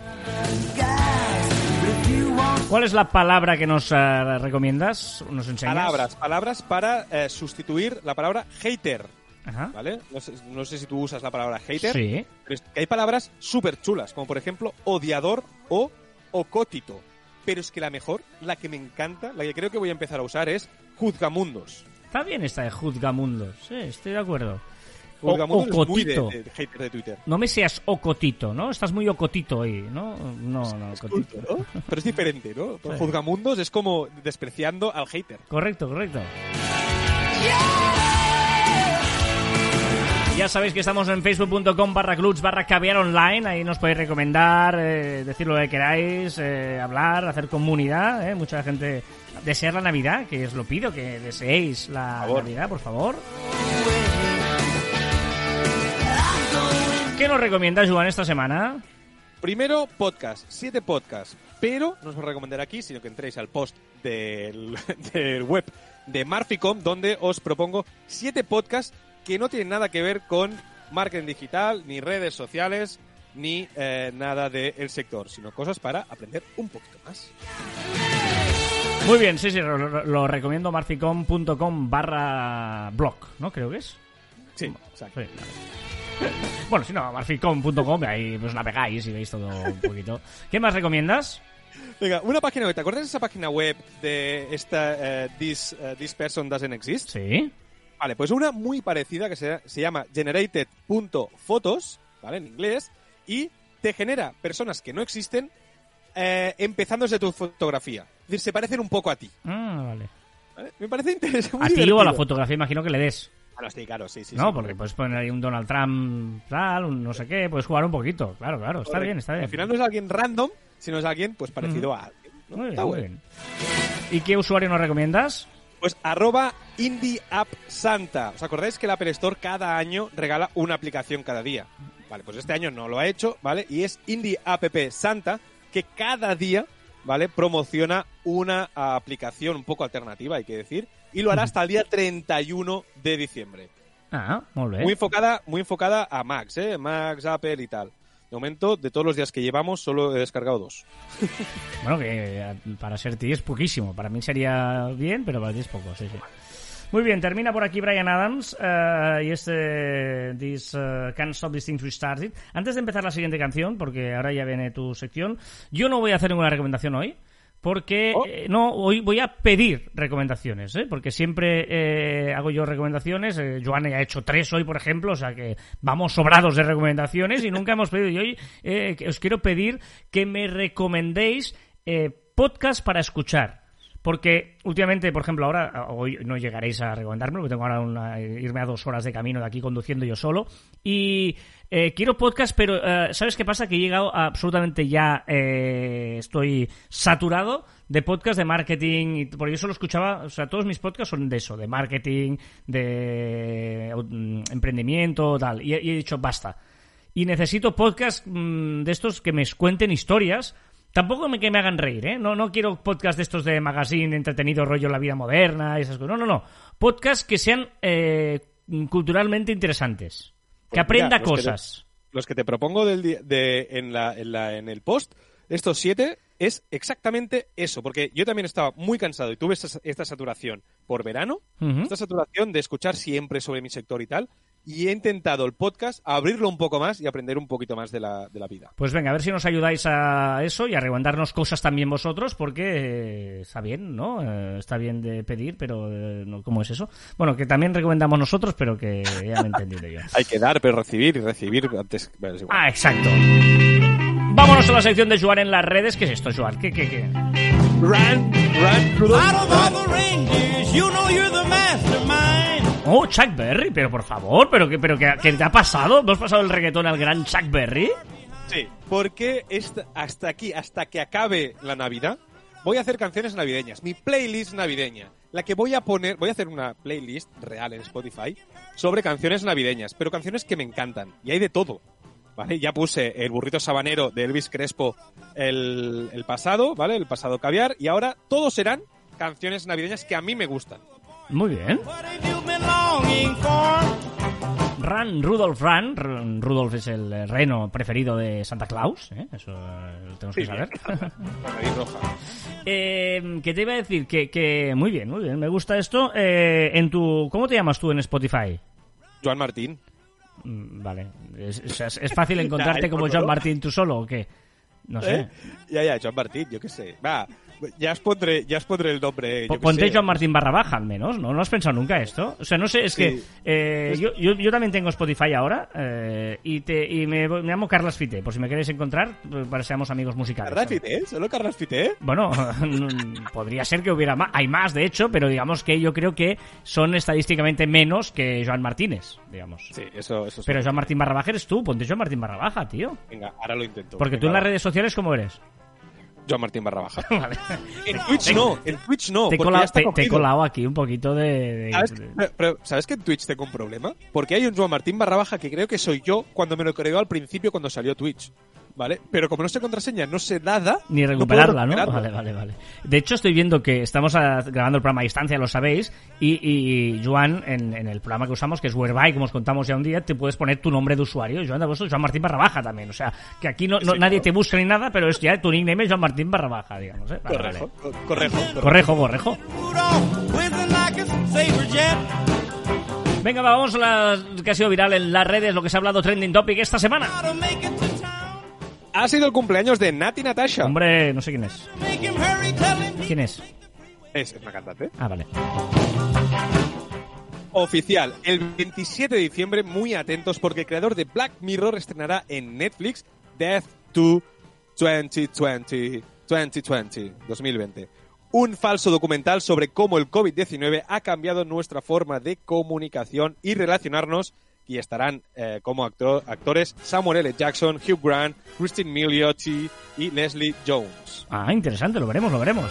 ¿Cuál es la palabra que nos eh, recomiendas? ¿Nos enseñas? Palabras, palabras para eh, sustituir la palabra hater. Ajá. ¿Vale? No sé, no sé si tú usas la palabra hater. Sí. Pero es que hay palabras súper chulas, como por ejemplo odiador o ocótito. Pero es que la mejor, la que me encanta, la que creo que voy a empezar a usar es juzgamundos. Está bien esta de Juzgamundos. Sí, estoy de acuerdo. O- Juzgamundos es muy de, ocotito. de hater de Twitter. No me seas ocotito, ¿no? Estás muy ocotito hoy, ¿no? No, no, Es ocotito. culto, ¿no? Pero es diferente, ¿no? <laughs> Sí. Juzgamundos es como despreciando al hater. Correcto, correcto. Ya sabéis que estamos en facebook.com barra clubs barra caviar online. Ahí nos podéis recomendar, eh, decir lo que queráis, eh, hablar, hacer comunidad. eh. Mucha gente desear la Navidad, que os lo pido, que deseéis la. Navidad, por favor. ¿Qué nos recomiendas, Joan, esta semana? Primero, podcast, siete podcasts. Pero no os voy a recomendar aquí, sino que entréis al post del, <laughs> del web de Marficom, donde os propongo siete podcasts que no tienen nada que ver con marketing digital, ni redes sociales, ni eh, nada del sector, sino cosas para aprender un poquito más. Muy bien, sí, sí, lo, recomiendo marficom.com barra blog, ¿no? Creo que es. Sí, exacto. Sí, vale. <laughs> Bueno, si no, marficom.com, ahí pues navegáis y veis todo un poquito. ¿Qué más recomiendas? Venga, una página web. ¿Te acuerdas de esa página web de esta eh, this, eh, this Person Doesn't Exist? Sí. Vale, pues una muy parecida que se, se llama generated.photos, ¿vale? En inglés, y te genera personas que no existen eh, empezando desde tu fotografía. Es decir, se parecen un poco a ti. Ah, vale. ¿vale? Me parece interesante. A ti o a la fotografía imagino que le des. Claro, sí, claro, sí, sí. no, sí, porque puedes poner ahí un Donald Trump tal, un no sé qué, puedes jugar un poquito. Claro, claro, está Correcto. bien, está bien. Al final no es alguien random, sino es alguien pues parecido a alguien. ¿no? Muy Está bien, muy bueno. bien. ¿Y qué usuario nos recomiendas? Pues arroba Indie App Santa. ¿Os acordáis que el Apple Store cada año regala una aplicación cada día? Vale, pues este año no lo ha hecho, ¿vale? Y es Indie App Santa que cada día, ¿vale? Promociona una aplicación un poco alternativa, hay que decir, y lo hará hasta el día 31 de diciembre. Ah, muy bien. Muy enfocada, muy enfocada a Macs, ¿eh? Macs, Apple y tal. De momento, de todos los días que llevamos, solo he descargado dos. Bueno, que eh, para ser ti es poquísimo. Para mí sería bien, pero para ti es poco, sí, sí. Muy bien, termina por aquí Brian Adams eh, y este This eh, Can't Stop This Thing We Started. Antes de empezar la siguiente canción, porque ahora ya viene tu sección, yo no voy a hacer ninguna recomendación hoy. Porque Oh. eh, no, hoy voy a pedir recomendaciones, ¿eh? porque siempre eh, hago yo recomendaciones. Joana ya ha hecho tres hoy, por ejemplo, o sea que vamos sobrados de recomendaciones y nunca hemos pedido. Y hoy eh, os quiero pedir que me recomendéis eh, podcast para escuchar. Porque últimamente, por ejemplo, ahora, hoy no llegaréis a recomendarme, porque tengo ahora una- irme a dos horas de camino de aquí conduciendo yo solo. Y eh, quiero podcast, pero eh, ¿sabes qué pasa? Que he llegado absolutamente ya, eh, estoy saturado de podcast de marketing, y, porque yo solo escuchaba, o sea, todos mis podcasts son de eso, de marketing, de mm, emprendimiento, tal. Y, he- y he dicho, basta. Y necesito podcasts mm, de estos que me cuenten historias. Tampoco me, que me hagan reír, ¿eh? No, no quiero podcast de estos de magazine, entretenido, rollo La Vida Moderna, y esas cosas. No, no, no. Podcasts que sean eh, culturalmente interesantes. Que Pues aprenda mira, los que te- cosas. los que te propongo del de, en, la, en, la- en el post, estos siete, es exactamente eso. Porque yo también estaba muy cansado y tuve esta, esta saturación por verano, esta saturación de escuchar siempre sobre mi sector y tal. Y he intentado el podcast abrirlo un poco más y aprender un poquito más de la, de la vida. Pues venga, a ver si nos ayudáis a eso y a recomendarnos cosas también vosotros, porque eh, está bien, ¿no? Eh, está bien de pedir, pero eh, no, ¿cómo es eso? Bueno, que también recomendamos nosotros, pero que ya me he entendido yo. <laughs> Hay que dar, pero recibir y recibir antes. bueno, es igual. Ah, exacto. Vámonos a la sección de Joan en las redes. ¿Qué es esto, Joan? ¿Qué, qué, qué? Run, run, Oh, Chuck Berry, pero por favor, pero qué, pero qué, qué te ha pasado? ¿Hemos pasado el reggaetón al gran Chuck Berry? Sí, porque esta- hasta aquí, hasta que acabe la Navidad, voy a hacer canciones navideñas. Mi playlist navideña. La que voy a poner, voy a hacer una playlist real en Spotify sobre canciones navideñas, pero canciones que me encantan. Y hay de todo. ¿Vale? Ya puse el burrito sabanero de Elvis Crespo el, el pasado, ¿vale? El pasado caviar. Y ahora todos serán canciones navideñas que a mí me gustan. Muy bien. What have you been longing for? Run, Rudolph Run. R- Rudolph es el eh, reno preferido de Santa Claus. ¿eh? Eso eh, lo tenemos que Sí, saber. <laughs> Eh, ¿Qué te iba a decir? Que, que muy bien, muy bien. Me gusta esto. Eh, en tu, ¿Cómo te llamas tú en Spotify? Joan Martín. Mm, Vale. ¿Es, es- es fácil <laughs> encontrarte como favor. Martín tú solo o qué? No sé. ¿Eh? Ya, ya, Joan Martín, yo qué sé. Va, ya os pondré, ya os pondré el nombre. yo Ponte sé. Joan Martín barra baja al menos, ¿no? ¿No has pensado nunca esto? O sea, no sé, es Sí. que eh, Es- yo, yo, yo también tengo Spotify ahora eh, y, te, y me, me llamo Carlas Fite, por si me queréis encontrar, para que seamos amigos musicales. ¿Carlas Fité? ¿Solo Carlas Fité? Bueno, <laughs> podría ser que hubiera más. Hay más, de hecho, pero digamos que yo creo que son estadísticamente menos que Joan Martínez, digamos. Sí, eso, eso Pero. Joan Martín barra baja eres tú, ponte Joan Martín barra baja, tío. Venga, ahora lo intento. Porque tú en las redes sociales, ¿cómo eres? Joan Martín barra baja. <laughs> Vale. <laughs> En Twitch no, en Twitch no. te, he porque colado, te- te he colado aquí un poquito de... de- ¿Sabes, pero, ¿Sabes que en Twitch tengo un problema? Porque hay un Joan Martín barra baja que creo que soy yo cuando me lo creó al principio cuando salió Twitch. ¿Vale? Pero como no sé contraseña, no sé nada. Ni recuperarla, ¿no? recuperarla. Vale, vale, vale. De hecho, estoy viendo que estamos ah, grabando el programa a distancia, lo sabéis, y, y Joan, en, en el programa que usamos, que es Whereby, como os contamos ya un día, te puedes poner tu nombre de usuario. Joan de Bosso, Joan Martín barra baja también. O sea, que aquí no, no- Sí, nadie claro. te busca ni nada, pero es ya tu nickname es Joan Martín barra baja, digamos. ¿eh? Vale, Correjo, vale. correjo, correjo. Correjo. Venga, vamos a la que ha sido viral en las redes, lo que se ha hablado trending topic esta semana. Ha sido el cumpleaños de Nati Natasha. Hombre, no sé quién es. ¿Quién es? Es una cantante. Ah, vale. Oficial, el 27 de diciembre, muy atentos porque el creador de Black Mirror estrenará en Netflix Death to 2020, 2020, 2020. Un falso documental sobre cómo el COVID-19 ha cambiado nuestra forma de comunicación y relacionarnos y estarán eh, como actor- actores Samuel L. Jackson, Hugh Grant, Christine Milioti y Leslie Jones. Ah, interesante, lo veremos, lo veremos.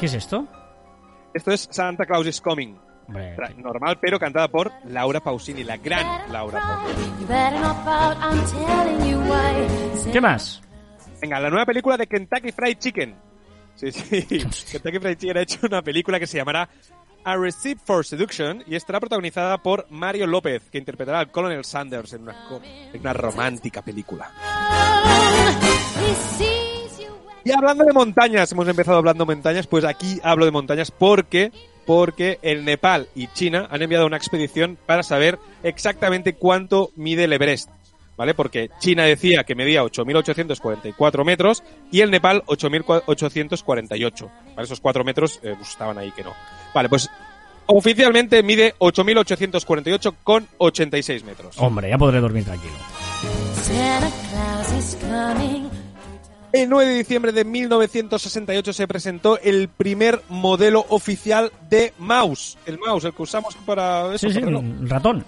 ¿Qué es esto? Esto es Santa Claus is Coming. Hombre, Normal, pero cantada por Laura Pausini, la gran Laura Pausini. ¿Qué más? Venga, la nueva película de Kentucky Fried Chicken. Sí, sí. <laughs> Kentucky Fried Chicken ha hecho una película que se llamará A Receipt for Seduction y estará protagonizada por Mario López, que interpretará al Colonel Sanders en una, romántica película. Y hablando de montañas, hemos empezado hablando de montañas, pues aquí hablo de montañas porque porque el Nepal y China han enviado una expedición para saber exactamente cuánto mide el Everest. ¿Vale? Porque China decía que medía 8.844 metros y el Nepal 8.848. ¿Vale? Esos 4 metros eh, pues, estaban ahí que no. Vale, pues oficialmente mide 8.848 con 86 metros. Hombre, ya podré dormir tranquilo. El 9 de diciembre de 1968 se presentó el primer modelo oficial de mouse. El mouse, el que usamos para eso. Sí, sí, para reloj. un ratón.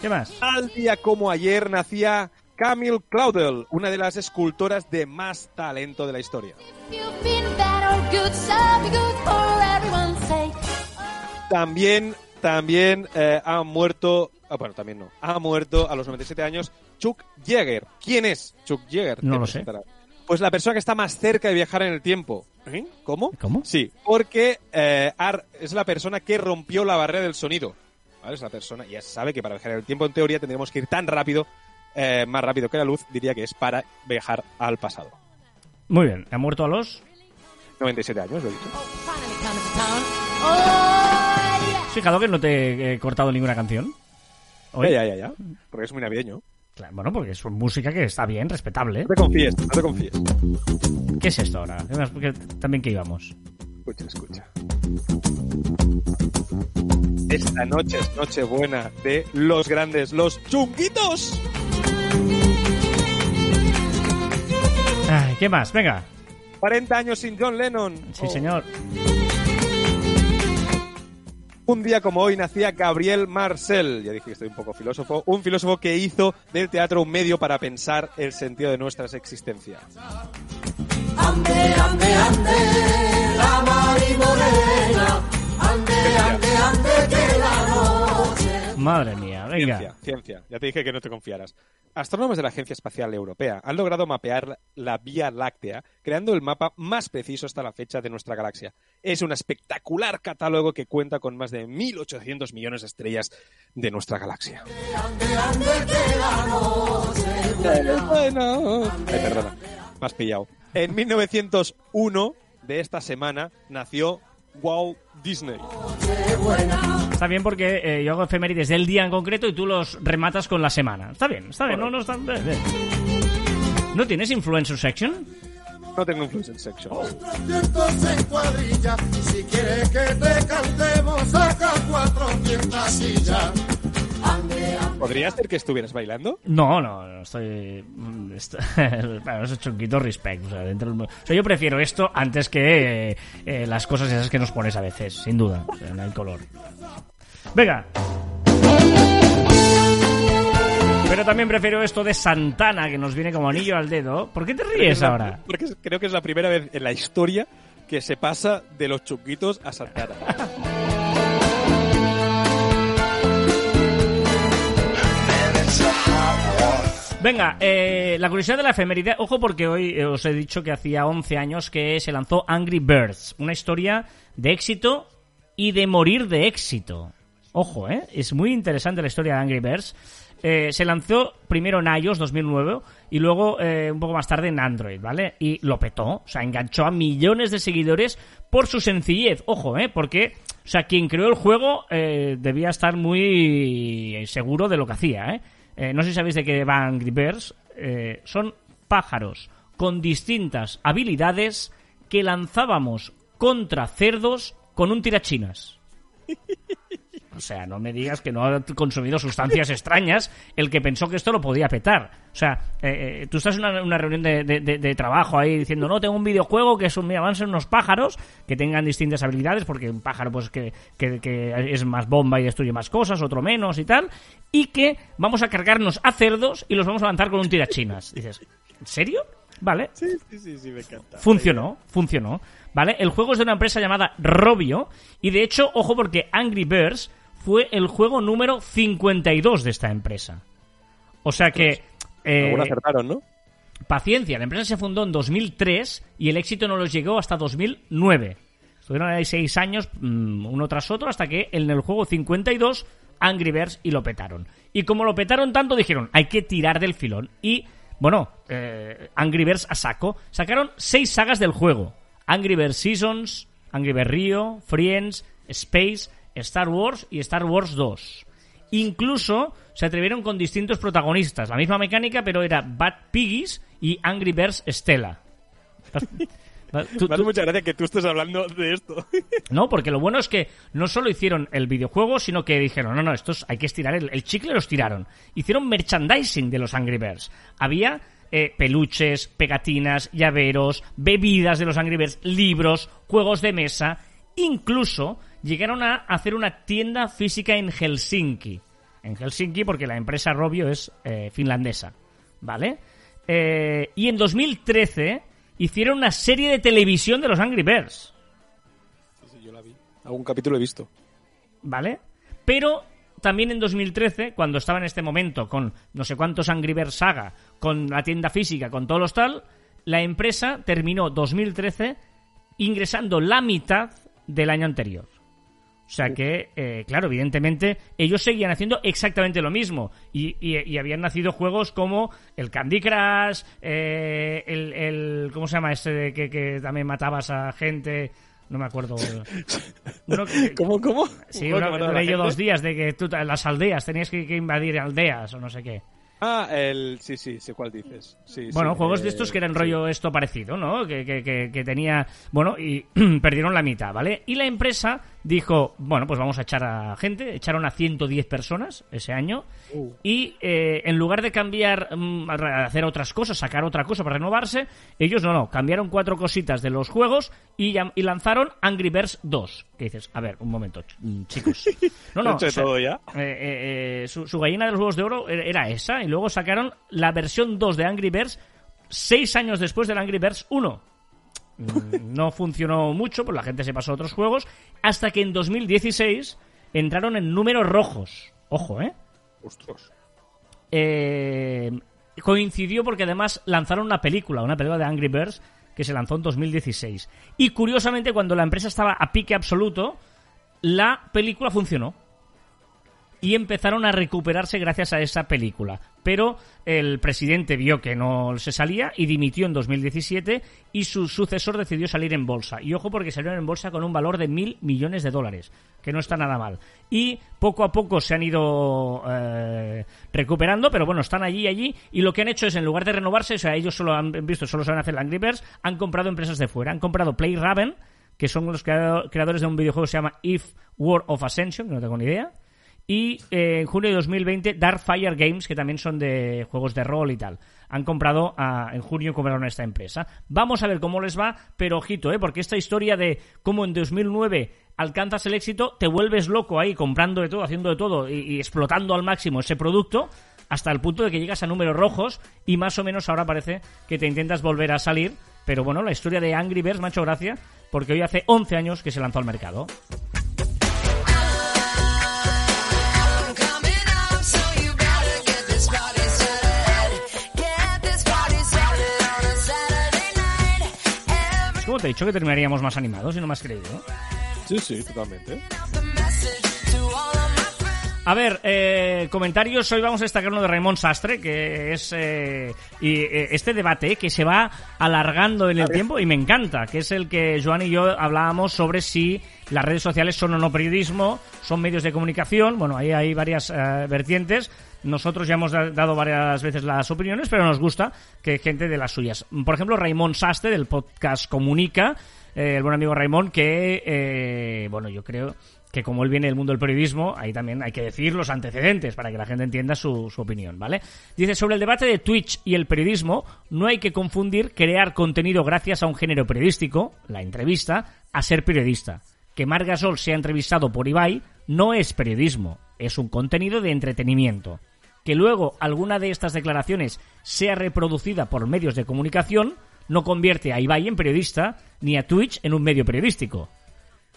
¿Qué más? Al día como ayer nacía Camille Claudel, una de las escultoras de más talento de la historia. También, también eh, ha muerto, ah, bueno, también no, ha muerto a los 97 años Chuck Yeager. ¿Quién es Chuck Yeager? No lo sé. Pues la persona que está más cerca de viajar en el tiempo. ¿Eh? ¿Cómo? ¿Cómo? Sí, porque eh, Ar- es la persona que rompió la barrera del sonido. ¿Vale? Es la persona, ya sabe que para viajar en el tiempo, en teoría, tendríamos que ir tan rápido, eh, más rápido que la luz, diría que es para viajar al pasado. Muy bien, ha muerto a los... 97 años, lo he dicho. Finally coming to town. Oh, yeah. ¿Has fijado que no te he cortado ninguna canción? Hoy. Ya, ya, ya, ya. Porque es muy navideño. Claro, bueno, porque es música que está bien, respetable. No te confíes, no te confíes. ¿Qué es esto ahora? También que íbamos. Escucha, escucha. Esta noche es noche buena de los grandes, los chunguitos. Ay, ¿Qué más? Venga. 40 años sin John Lennon. Sí, Oh. señor. Un día como hoy nacía Gabriel Marcel, ya dije que estoy un poco filósofo, un filósofo que hizo del teatro un medio para pensar el sentido de nuestras existencias. Madre mía, venga. Ciencia, ciencia, ya te dije que no te confiaras. Astrónomos de la Agencia Espacial Europea han logrado mapear la- Vía Láctea, creando el mapa más preciso hasta la fecha de nuestra galaxia. Es un espectacular catálogo que cuenta con más de 1.800 millones de estrellas de nuestra galaxia. Bueno. Ay, perdona, me has pillado. En 1901 de esta semana nació Walt Disney. Está bien porque eh, yo hago efemérides del día en concreto y tú los rematas con la semana. Está bien, está bien. No, no, está bien, bien. ¿No tienes influencer section? No tengo influence en section. Cuadrilla, si quieres que te cantemos, saca cuatro tiendas sillas. ¿Podría ser que estuvieras bailando? No, no, no estoy. mm, est- <laughs> bueno, eso es chunguito respect. O sea, dentro del- o sea, yo prefiero esto antes que eh, eh, las cosas esas que nos pones a veces, sin duda. O sea, no hay color. Venga. Pero también prefiero esto de Santana, que nos viene como anillo al dedo. ¿Por qué te ríes ahora? Porque creo que es la primera vez en la historia que se pasa de los chunguitos a Santana. <laughs> Venga, eh, la curiosidad de la efeméride. Ojo porque hoy eh, os he dicho que hacía 11 años que se lanzó Angry Birds. Una historia de éxito y de morir de éxito. Ojo, ¿eh? Es muy interesante la historia de Angry Birds. Eh, se lanzó primero en iOS 2009 y luego eh, un poco más tarde en Android, ¿vale? Y lo petó, o sea, enganchó a millones de seguidores por su sencillez. Ojo, ¿eh? Porque, o sea, quien creó el juego debía estar muy seguro de lo que hacía, ¿eh? Eh, no sé si sabéis de qué va Angry. Eh, son pájaros con distintas habilidades que lanzábamos contra cerdos con un tirachinas. <laughs> O sea, no me digas que no ha consumido sustancias extrañas el que pensó que esto lo podía petar. O sea, eh, eh, tú estás en una, una reunión de, de- de- de trabajo ahí diciendo, no, tengo un videojuego que es un, mira, van a ser unos pájaros que tengan distintas habilidades, porque un pájaro pues que, que- que es más bomba y destruye más cosas, otro menos y tal, y que vamos a cargarnos a cerdos y los vamos a lanzar con un tirachinas. Dices, ¿en serio? Vale, Sí, sí, sí, sí, me encanta. Funcionó, funcionó. ¿Vale? El juego es de una empresa llamada Robio. Y de hecho, ojo, porque Angry Birds fue el juego número 52 de esta empresa. O sea que. eh, Algunos acertaron, ¿no? paciencia, la empresa se fundó en 2003 y el éxito no los llegó hasta 2009. Estuvieron ahí seis años, mm, uno tras otro, hasta que en el juego 52, Angry Birds y lo petaron. Y como lo petaron tanto, dijeron, hay que tirar del filón. Y, bueno, eh, Angry Birds a saco. Sacaron seis sagas del juego. Angry Birds Seasons, Angry Birds Rio, Friends, Space, Star Wars y Star Wars 2. Incluso se atrevieron con distintos protagonistas. La misma mecánica, pero era Bad Piggies y Angry Birds Stella. <laughs> Tú- Me hace tú- mucha gracia que tú estés hablando de esto. <laughs> no, porque lo bueno es que no solo hicieron el videojuego, sino que dijeron, no, no, estos hay que estirar el, el chicle, los tiraron. Hicieron merchandising de los Angry Birds. Había eh, peluches, pegatinas, llaveros, bebidas de los Angry Birds, libros, juegos de mesa. Incluso llegaron a hacer una tienda física en Helsinki. En Helsinki porque la empresa Robio es eh, finlandesa. ¿Vale? Eh, y en 2013 hicieron una serie de televisión de los Angry Birds. Sí, yo la vi. Algún capítulo he visto. ¿vale? Pero también en 2013, cuando estaba en este momento con no sé cuántos Angry Birds Saga, con la tienda física, con todos los tal, la empresa terminó 2013 ingresando la mitad del año anterior. O sea que, eh, claro, evidentemente, ellos seguían haciendo exactamente lo mismo. Y, y- y habían nacido juegos como el Candy Crush, eh, el, el- ¿Cómo se llama este de que, que también matabas a gente? No me acuerdo. <laughs> Uno que- ¿Cómo, cómo? Sí, ¿Cómo uno gente? dos días de que tú, las aldeas, tenías que, que invadir aldeas o no sé qué. Ah, el... Sí, sí, sé cuál dices. Sí, Bueno, sí, juegos eh, de estos que eran sí. rollo esto parecido, ¿no? Que, que, que, que tenía... Bueno, y <clears throat> perdieron la mitad, ¿vale? Y la empresa dijo, bueno, pues vamos a echar a gente. Echaron a 110 personas ese año. Uh. Y eh, en lugar de cambiar, mm, hacer otras cosas, sacar otra cosa para renovarse, ellos no, no, cambiaron cuatro cositas de los juegos y, lanzaron Angry Birds 2. Que dices, a ver, un momento, mm, chicos. <laughs> No, no, ¿He hecho o sea, todo ya? eh, eh, eh, su, su gallina de los huevos de oro era era esa, y luego sacaron la versión 2 de Angry Birds seis años después del Angry Birds 1. Mm, No funcionó mucho, pues la gente se pasó a otros juegos, hasta que en 2016 entraron en números rojos. Ojo, ¿eh? Ostras. Eh, coincidió porque además lanzaron una película, una película de Angry Birds que se lanzó en 2016. Y curiosamente, cuando la empresa estaba a pique absoluto, la película funcionó. Y empezaron a recuperarse gracias a esa película. Pero el presidente vio que no se salía y dimitió en 2017 y su sucesor decidió salir en bolsa. Y ojo porque salieron en bolsa con un valor de mil millones de dólares, que no está nada mal. Y poco a poco se han ido eh, recuperando, pero bueno, están allí y allí. Y lo que han hecho es, en lugar de renovarse, o sea, ellos solo han visto, solo saben hacer Angry han comprado empresas de fuera. Han comprado Play Raven, que son los crea- creadores de un videojuego que se llama If War of Ascension, que no tengo ni idea. Y eh, en junio de 2020, Dark Fire Games, que también son de juegos de rol y tal. Han comprado, a- en junio compraron esta empresa. Vamos a ver cómo les va, pero ojito, ¿eh? porque esta historia de cómo en 2009 alcanzas el éxito, te vuelves loco ahí comprando de todo, haciendo de todo y, y explotando al máximo ese producto, hasta el punto de que llegas a números rojos y más o menos ahora parece que te intentas volver a salir. Pero bueno, la historia de Angry Birds me ha hecho gracia, porque hoy hace 11 años que se lanzó al mercado. Te he dicho que terminaríamos más animados y no has creído. Sí, sí, totalmente. A ver, eh, comentarios. Hoy vamos a destacar uno de Raymond Sastre, que es eh, y, eh, este debate que se va alargando en el tiempo y me encanta, que es el que Joan y yo hablábamos sobre si las redes sociales son o no periodismo, son medios de comunicación. Bueno, ahí hay varias eh, vertientes. Nosotros ya hemos da- dado varias veces las opiniones, pero nos gusta que gente de las suyas. Por ejemplo, Raymond Sastre del podcast Comunica, eh, el buen amigo Raymond, que, eh, bueno, yo creo que como él viene del mundo del periodismo, ahí también hay que decir los antecedentes para que la gente entienda su, opinión, ¿vale? Dice, sobre el debate de Twitch y el periodismo, no hay que confundir crear contenido gracias a un género periodístico, la entrevista, a ser periodista. Que Margasol sea entrevistado por Ibai no es periodismo, es un contenido de entretenimiento. Que luego alguna de estas declaraciones sea reproducida por medios de comunicación no convierte a Ibai en periodista ni a Twitch en un medio periodístico.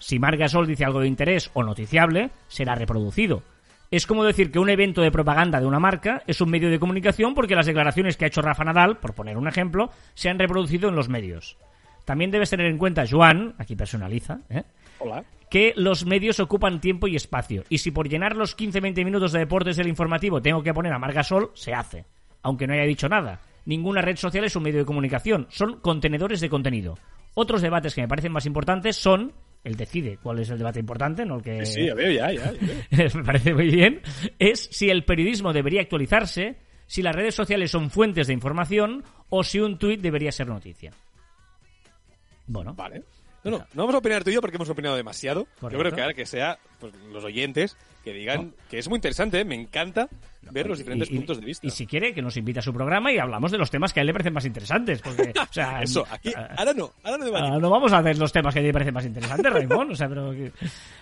Si Margasol dice algo de interés o noticiable, será reproducido. Es como decir que un evento de propaganda de una marca es un medio de comunicación porque las declaraciones que ha hecho Rafa Nadal, por poner un ejemplo, se han reproducido en los medios. También debes tener en cuenta, Joan, aquí personaliza, ¿eh? Hola. que los medios ocupan tiempo y espacio. Y si por llenar los 15-20 minutos de deportes del informativo tengo que poner a Margasol, se hace. Aunque no haya dicho nada. Ninguna red social es un medio de comunicación, son contenedores de contenido. Otros debates que me parecen más importantes son, él decide cuál es el debate importante, no el que... Sí, ya veo, ya, ya. ya veo. <laughs> me parece muy bien, es si el periodismo debería actualizarse, si las redes sociales son fuentes de información o si un tuit debería ser noticia. Bueno, Vale. No, no, no vamos a opinar tú y yo porque hemos opinado demasiado. Correcto. Yo creo que ahora que sea pues, los oyentes que digan que es muy interesante, ¿eh? me encanta ver los diferentes y, y- puntos de vista. Y si quiere, que nos invite a su programa y hablamos de los temas que a él le parecen más interesantes. Porque, <laughs> o sea, Eso, aquí, ah, ahora no, ahora no ah, debatimos. no vamos a hacer los temas que a ti te parecen más interesantes, Raymond. O sea, pero que-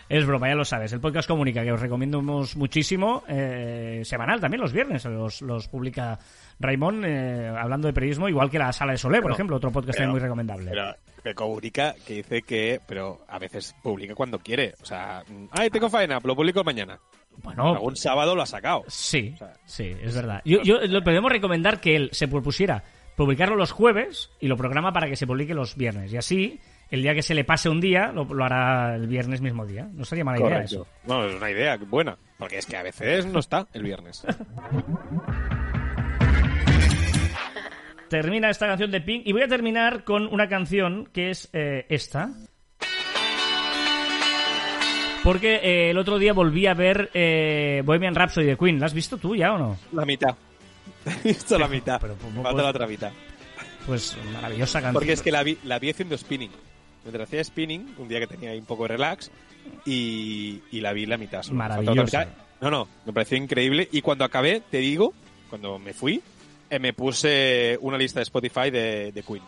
es broma, ya lo sabes. El podcast Comunica, que os recomendamos muchísimo, eh, semanal también, los viernes, los, los publica Raymond, eh, hablando de periodismo, igual que la Sala de Solé, por Pero- ejemplo, otro podcast pero- también muy recomendable. Pero que comunica, que dice que, pero a veces publica cuando quiere. O sea, mm, ay, tengo faena, lo publico mañana. Bueno, Algún sábado lo ha sacado. Sí, O sea, sí, es verdad. Yo, yo lo podemos recomendar que él se propusiera publicarlo los jueves y lo programa para que se publique los viernes. Y así, el día que se le pase un día, lo, lo hará el viernes mismo día. No sería mala idea eso. Bueno, es una idea buena. Porque es que a veces no está el viernes. <laughs> Termina esta canción de Pink y voy a terminar con una canción que es eh, esta. Porque eh, el otro día volví a ver eh, Bohemian Rhapsody de Queen. ¿La has visto tú ya o no? La mitad. <laughs> He visto la mitad. pero, pues, Falta pues- la otra mitad. Pues maravillosa canción. Porque es que la vi, la vi haciendo spinning. Mientras hacía spinning, un día que tenía ahí un poco de relax, y, y la vi la mitad. solo. Maravillosa. mitad. No, no, me pareció increíble. Y cuando acabé, te digo, cuando me fui, eh, me puse una lista de Spotify de, de Queen.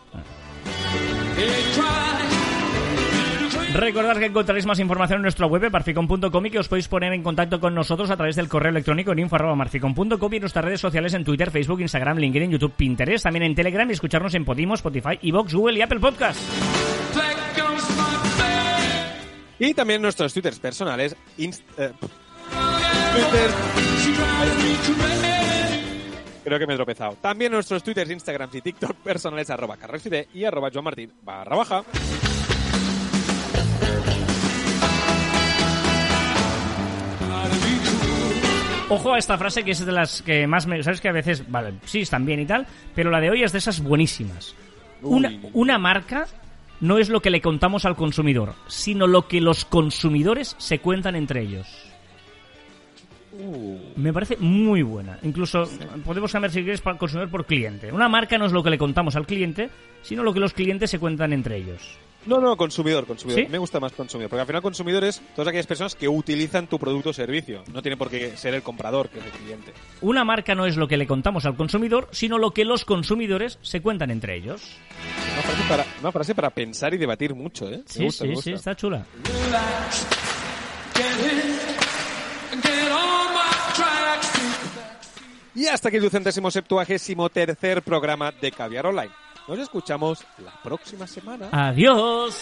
Recordad que encontraréis más información en nuestra web, marficon.com, y que os podéis poner en contacto con nosotros a través del correo electrónico en info.marficon.com y en nuestras redes sociales en Twitter, Facebook, Instagram, LinkedIn, YouTube, Pinterest, también en Telegram y escucharnos en Podimo, Spotify, Evox, Google y Apple Podcast. Y también nuestros twitters personales. inst- eh. Creo que me he tropezado. También nuestros twitters, instagrams y tiktok personales arroba carresfide y arroba joanmartin barra baja. Ojo a esta frase que es de las que más me... Sabes que a veces, vale, sí, están bien y tal, pero la de hoy es de esas buenísimas. Una, una marca no es lo que le contamos al consumidor, sino lo que los consumidores se cuentan entre ellos. Me parece muy buena. Incluso podemos cambiar si quieres para consumidor por cliente. Una marca no es lo que le contamos al cliente, sino lo que los clientes se cuentan entre ellos. No, no, consumidor, consumidor. ¿Sí? Me gusta más consumidor. Porque al final consumidor es todas aquellas personas que utilizan tu producto o servicio. No tiene por qué ser el comprador, que es el cliente. Una marca no es lo que le contamos al consumidor, sino lo que los consumidores se cuentan entre ellos. Una frase para, una frase para pensar y debatir mucho, ¿eh? Me Sí, gusta, sí, me sí, está chula. Y hasta aquí el ducentésimo septuagésimo tercer programa de Caviar Online. Nos escuchamos la próxima semana. Adiós.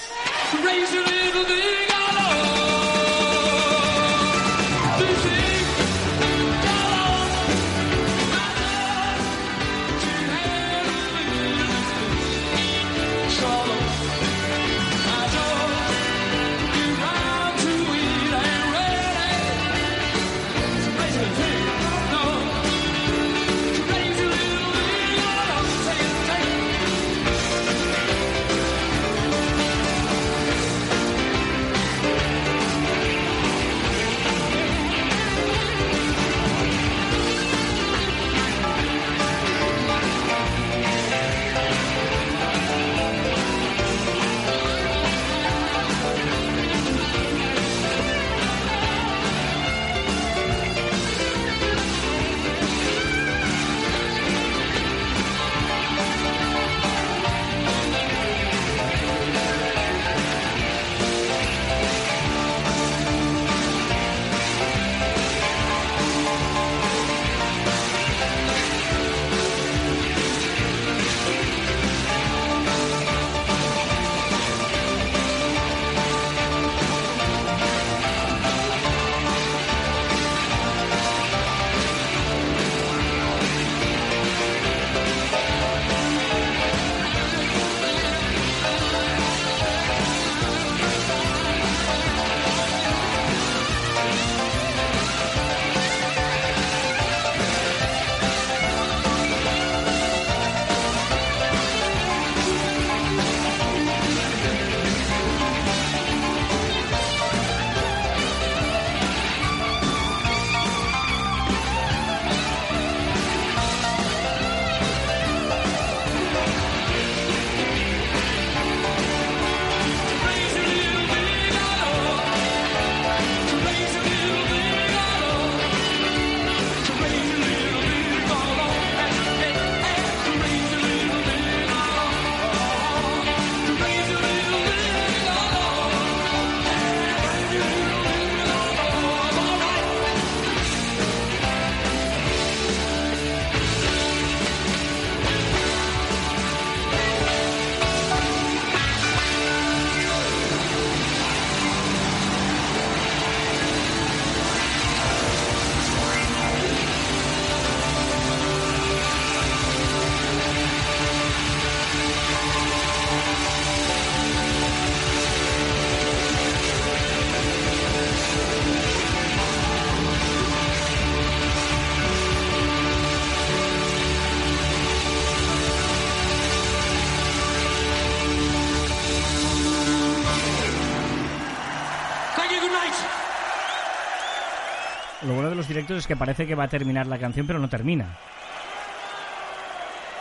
Es que parece que va a terminar la canción, pero no termina.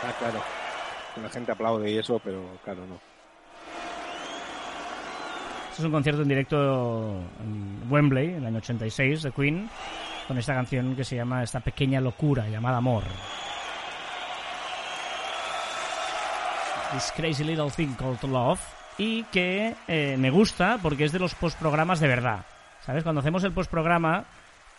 Ah, claro. La gente aplaude y eso, pero claro, no. Este es un concierto en directo en Wembley, en el año 86, de Queen, con esta canción que se llama Esta pequeña locura llamada Amor. This Crazy Little Thing Called Love. Y que eh, me gusta porque es de los postprogramas de verdad. ¿Sabes? Cuando hacemos el postprograma,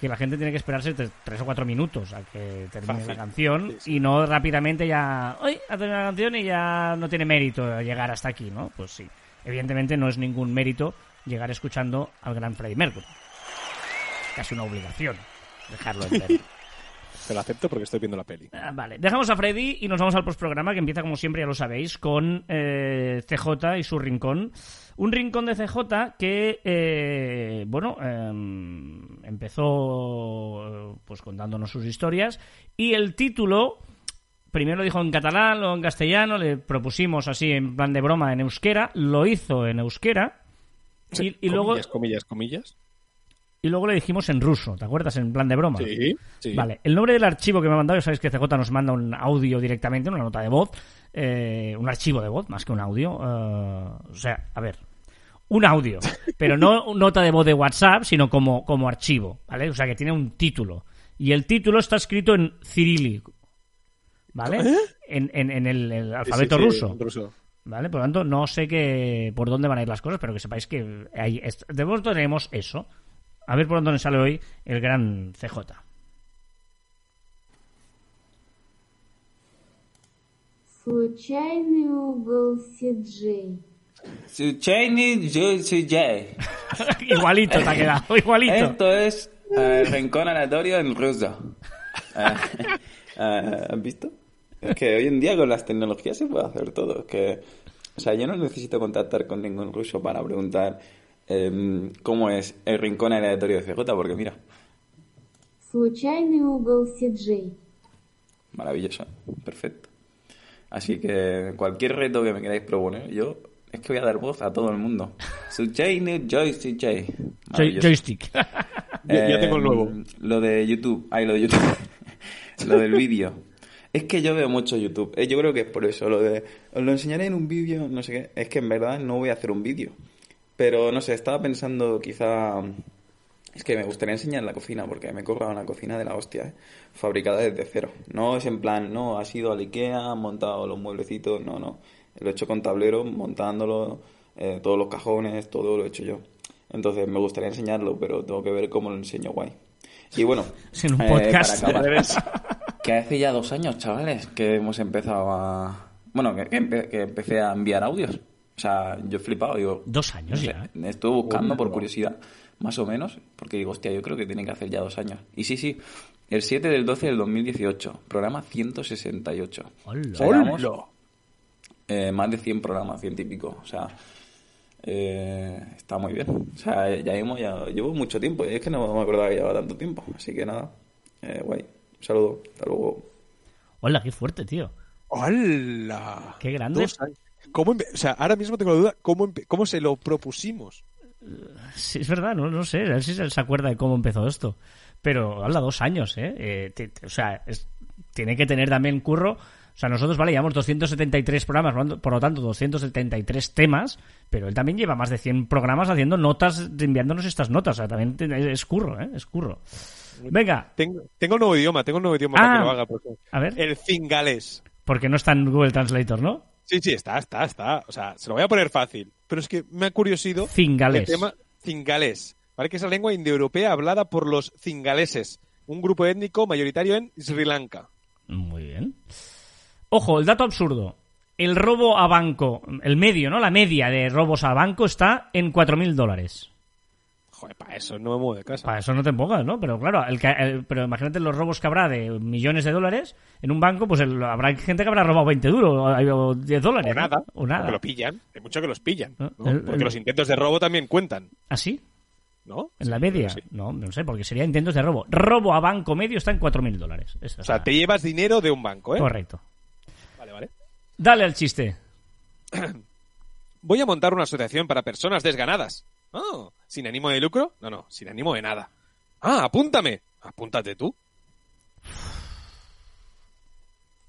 que la gente tiene que esperarse tres, o cuatro minutos a que termine Fácil. la canción Sí, sí. y no rápidamente ya, hoy ha terminado la canción y ya no tiene mérito llegar hasta aquí, ¿no? Pues sí. Evidentemente no es ningún mérito llegar escuchando al gran Freddie Mercury. Es casi una obligación dejarlo entero. <laughs> Te lo acepto porque estoy viendo la peli. Ah, Vale, dejamos a Freddy y nos vamos al postprograma que empieza como siempre, ya lo sabéis, con eh, CJ y su rincón. Un rincón de CJ que, eh, bueno, em, empezó eh, pues contándonos sus historias y el título, primero lo dijo en catalán, luego en castellano, le propusimos así en plan de broma en euskera, lo hizo en euskera y, y luego, comillas, comillas, comillas. Y luego le dijimos en ruso, ¿te acuerdas? En plan de broma. Sí, sí. Vale, el nombre del archivo que me ha mandado, ya sabéis que CJ nos manda un audio directamente, una nota de voz, eh, un archivo de voz más que un audio. eh, o sea, a ver, un audio, <laughs> pero no nota de voz de WhatsApp, sino como, como archivo, ¿vale? O sea, que tiene un título. Y el título está escrito en cirílico, ¿vale? En, en- en el, ¿Eh? Alfabeto sí, ruso. ¿Vale? Por lo tanto, no sé qué, por dónde van a ir las cosas, pero que sepáis que ahí de momento tenemos eso. A ver por dónde sale hoy el gran CJ. Случайный угол Сиджей. Suchaini Jay. <laughs> igualito te ha quedado, igualito. Esto es eh, rincón aleatorio en ruso. Eh, eh, ¿Has visto? Es que hoy en día con las tecnologías se puede hacer todo. Es que, o sea, yo no necesito contactar con ningún ruso para preguntar em, cómo es el rincón aleatorio de CJ, porque mira, Случайный угол Сиджей. maravilloso, perfecto. Así que cualquier reto que me queráis proponer, yo es que voy a dar voz a todo el mundo. <laughs> Suchaini Joy Jay. Joy- <laughs> joystick. Ya- ya tengo el nuevo. Eh, Lo de YouTube. Ay, lo de YouTube. <laughs> lo del vídeo. Es que yo veo mucho YouTube. Eh, yo creo que es por eso. Lo de. Os lo enseñaré en un vídeo, no sé qué. Es que en verdad no voy a hacer un vídeo. Pero no sé, estaba pensando quizá. Es que me gustaría enseñar la cocina porque me corra una cocina de la hostia, ¿eh? fabricada desde cero. No es en plan, no, ha sido al Ikea, han montado los mueblecitos, no, no. Lo he hecho con tablero, montándolo, eh, todos los cajones, todo lo he hecho yo. Entonces me gustaría enseñarlo, pero tengo que ver cómo lo enseño guay. Y bueno, <laughs> Sin un eh, podcast. para acabar, que hace ya dos años, chavales, que hemos empezado a... Bueno, que, que empe- que empecé a enviar audios. O sea, yo he flipado, digo... Dos años no sé, ya. Estuve buscando por curiosidad, más o menos, porque digo, hostia, yo creo que tiene que hacer ya dos años. Y sí, sí, el 7 del 12 del 2018, programa 168. Hola. O sea, llevamos, eh, más de 100 programas, 100 y pico. O sea, eh, está muy bien. O sea, ya, hemos, ya llevo mucho tiempo. Y es que no me acordaba que llevaba tanto tiempo. Así que nada, eh, guay. Un saludo, hasta luego. Hola, qué fuerte, tío. ¡Hola! Qué grande. Dos años. ¿Cómo o sea, ahora mismo tengo la duda, ¿cómo, cómo se lo propusimos? Sí, es verdad, no, no sé, a ver si se acuerda de cómo empezó esto. Pero habla dos años, ¿eh? Eh, te- te- o sea, es- tiene que tener también curro. O sea, nosotros, vale, llevamos 273 programas, por lo tanto- por lo tanto, 273 temas, pero él también lleva más de 100 programas haciendo notas, enviándonos estas notas. O sea, también es curro, ¿eh? Es curro. Venga, Tengo, tengo un nuevo idioma, tengo un nuevo idioma Ah. para que lo haga. porque- a ver, El fingalés. porque no está en Google Translator, ¿no? Sí, sí, está, está, está. O sea, se lo voy a poner fácil. Pero es que me ha curiosido Fingalés. el tema cingalés. ¿Vale? Que es la lengua indoeuropea hablada por los cingaleses, un grupo étnico mayoritario en Sri Lanka. Muy bien. Ojo, el dato absurdo. El robo a banco, el medio, ¿no? La media de robos a banco está en 4.000 dólares. Joder, para eso no me muevo de casa. Para eso no te pongas, ¿no? Pero claro, el el- pero imagínate los robos que habrá de millones de dólares en un banco, pues el- habrá gente que habrá robado 20 duros o, o 10 dólares. O ¿no? nada. O nada. Porque lo pillan. Hay mucho que los pillan. ¿No? ¿no? Porque los intentos de robo también cuentan. ¿Así? ¿No? ¿En la Sí, media? sí. No, no sé, porque sería intentos de robo. Robo a banco medio está en 4.000 dólares. O sea, la- te llevas dinero de un banco, ¿eh? Correcto. Vale, vale. Dale al chiste. <clears throat> Voy a montar una asociación para personas desganadas. Oh, ¿sin ánimo de lucro? No, no, sin ánimo de nada. Ah, apúntame. Apúntate tú.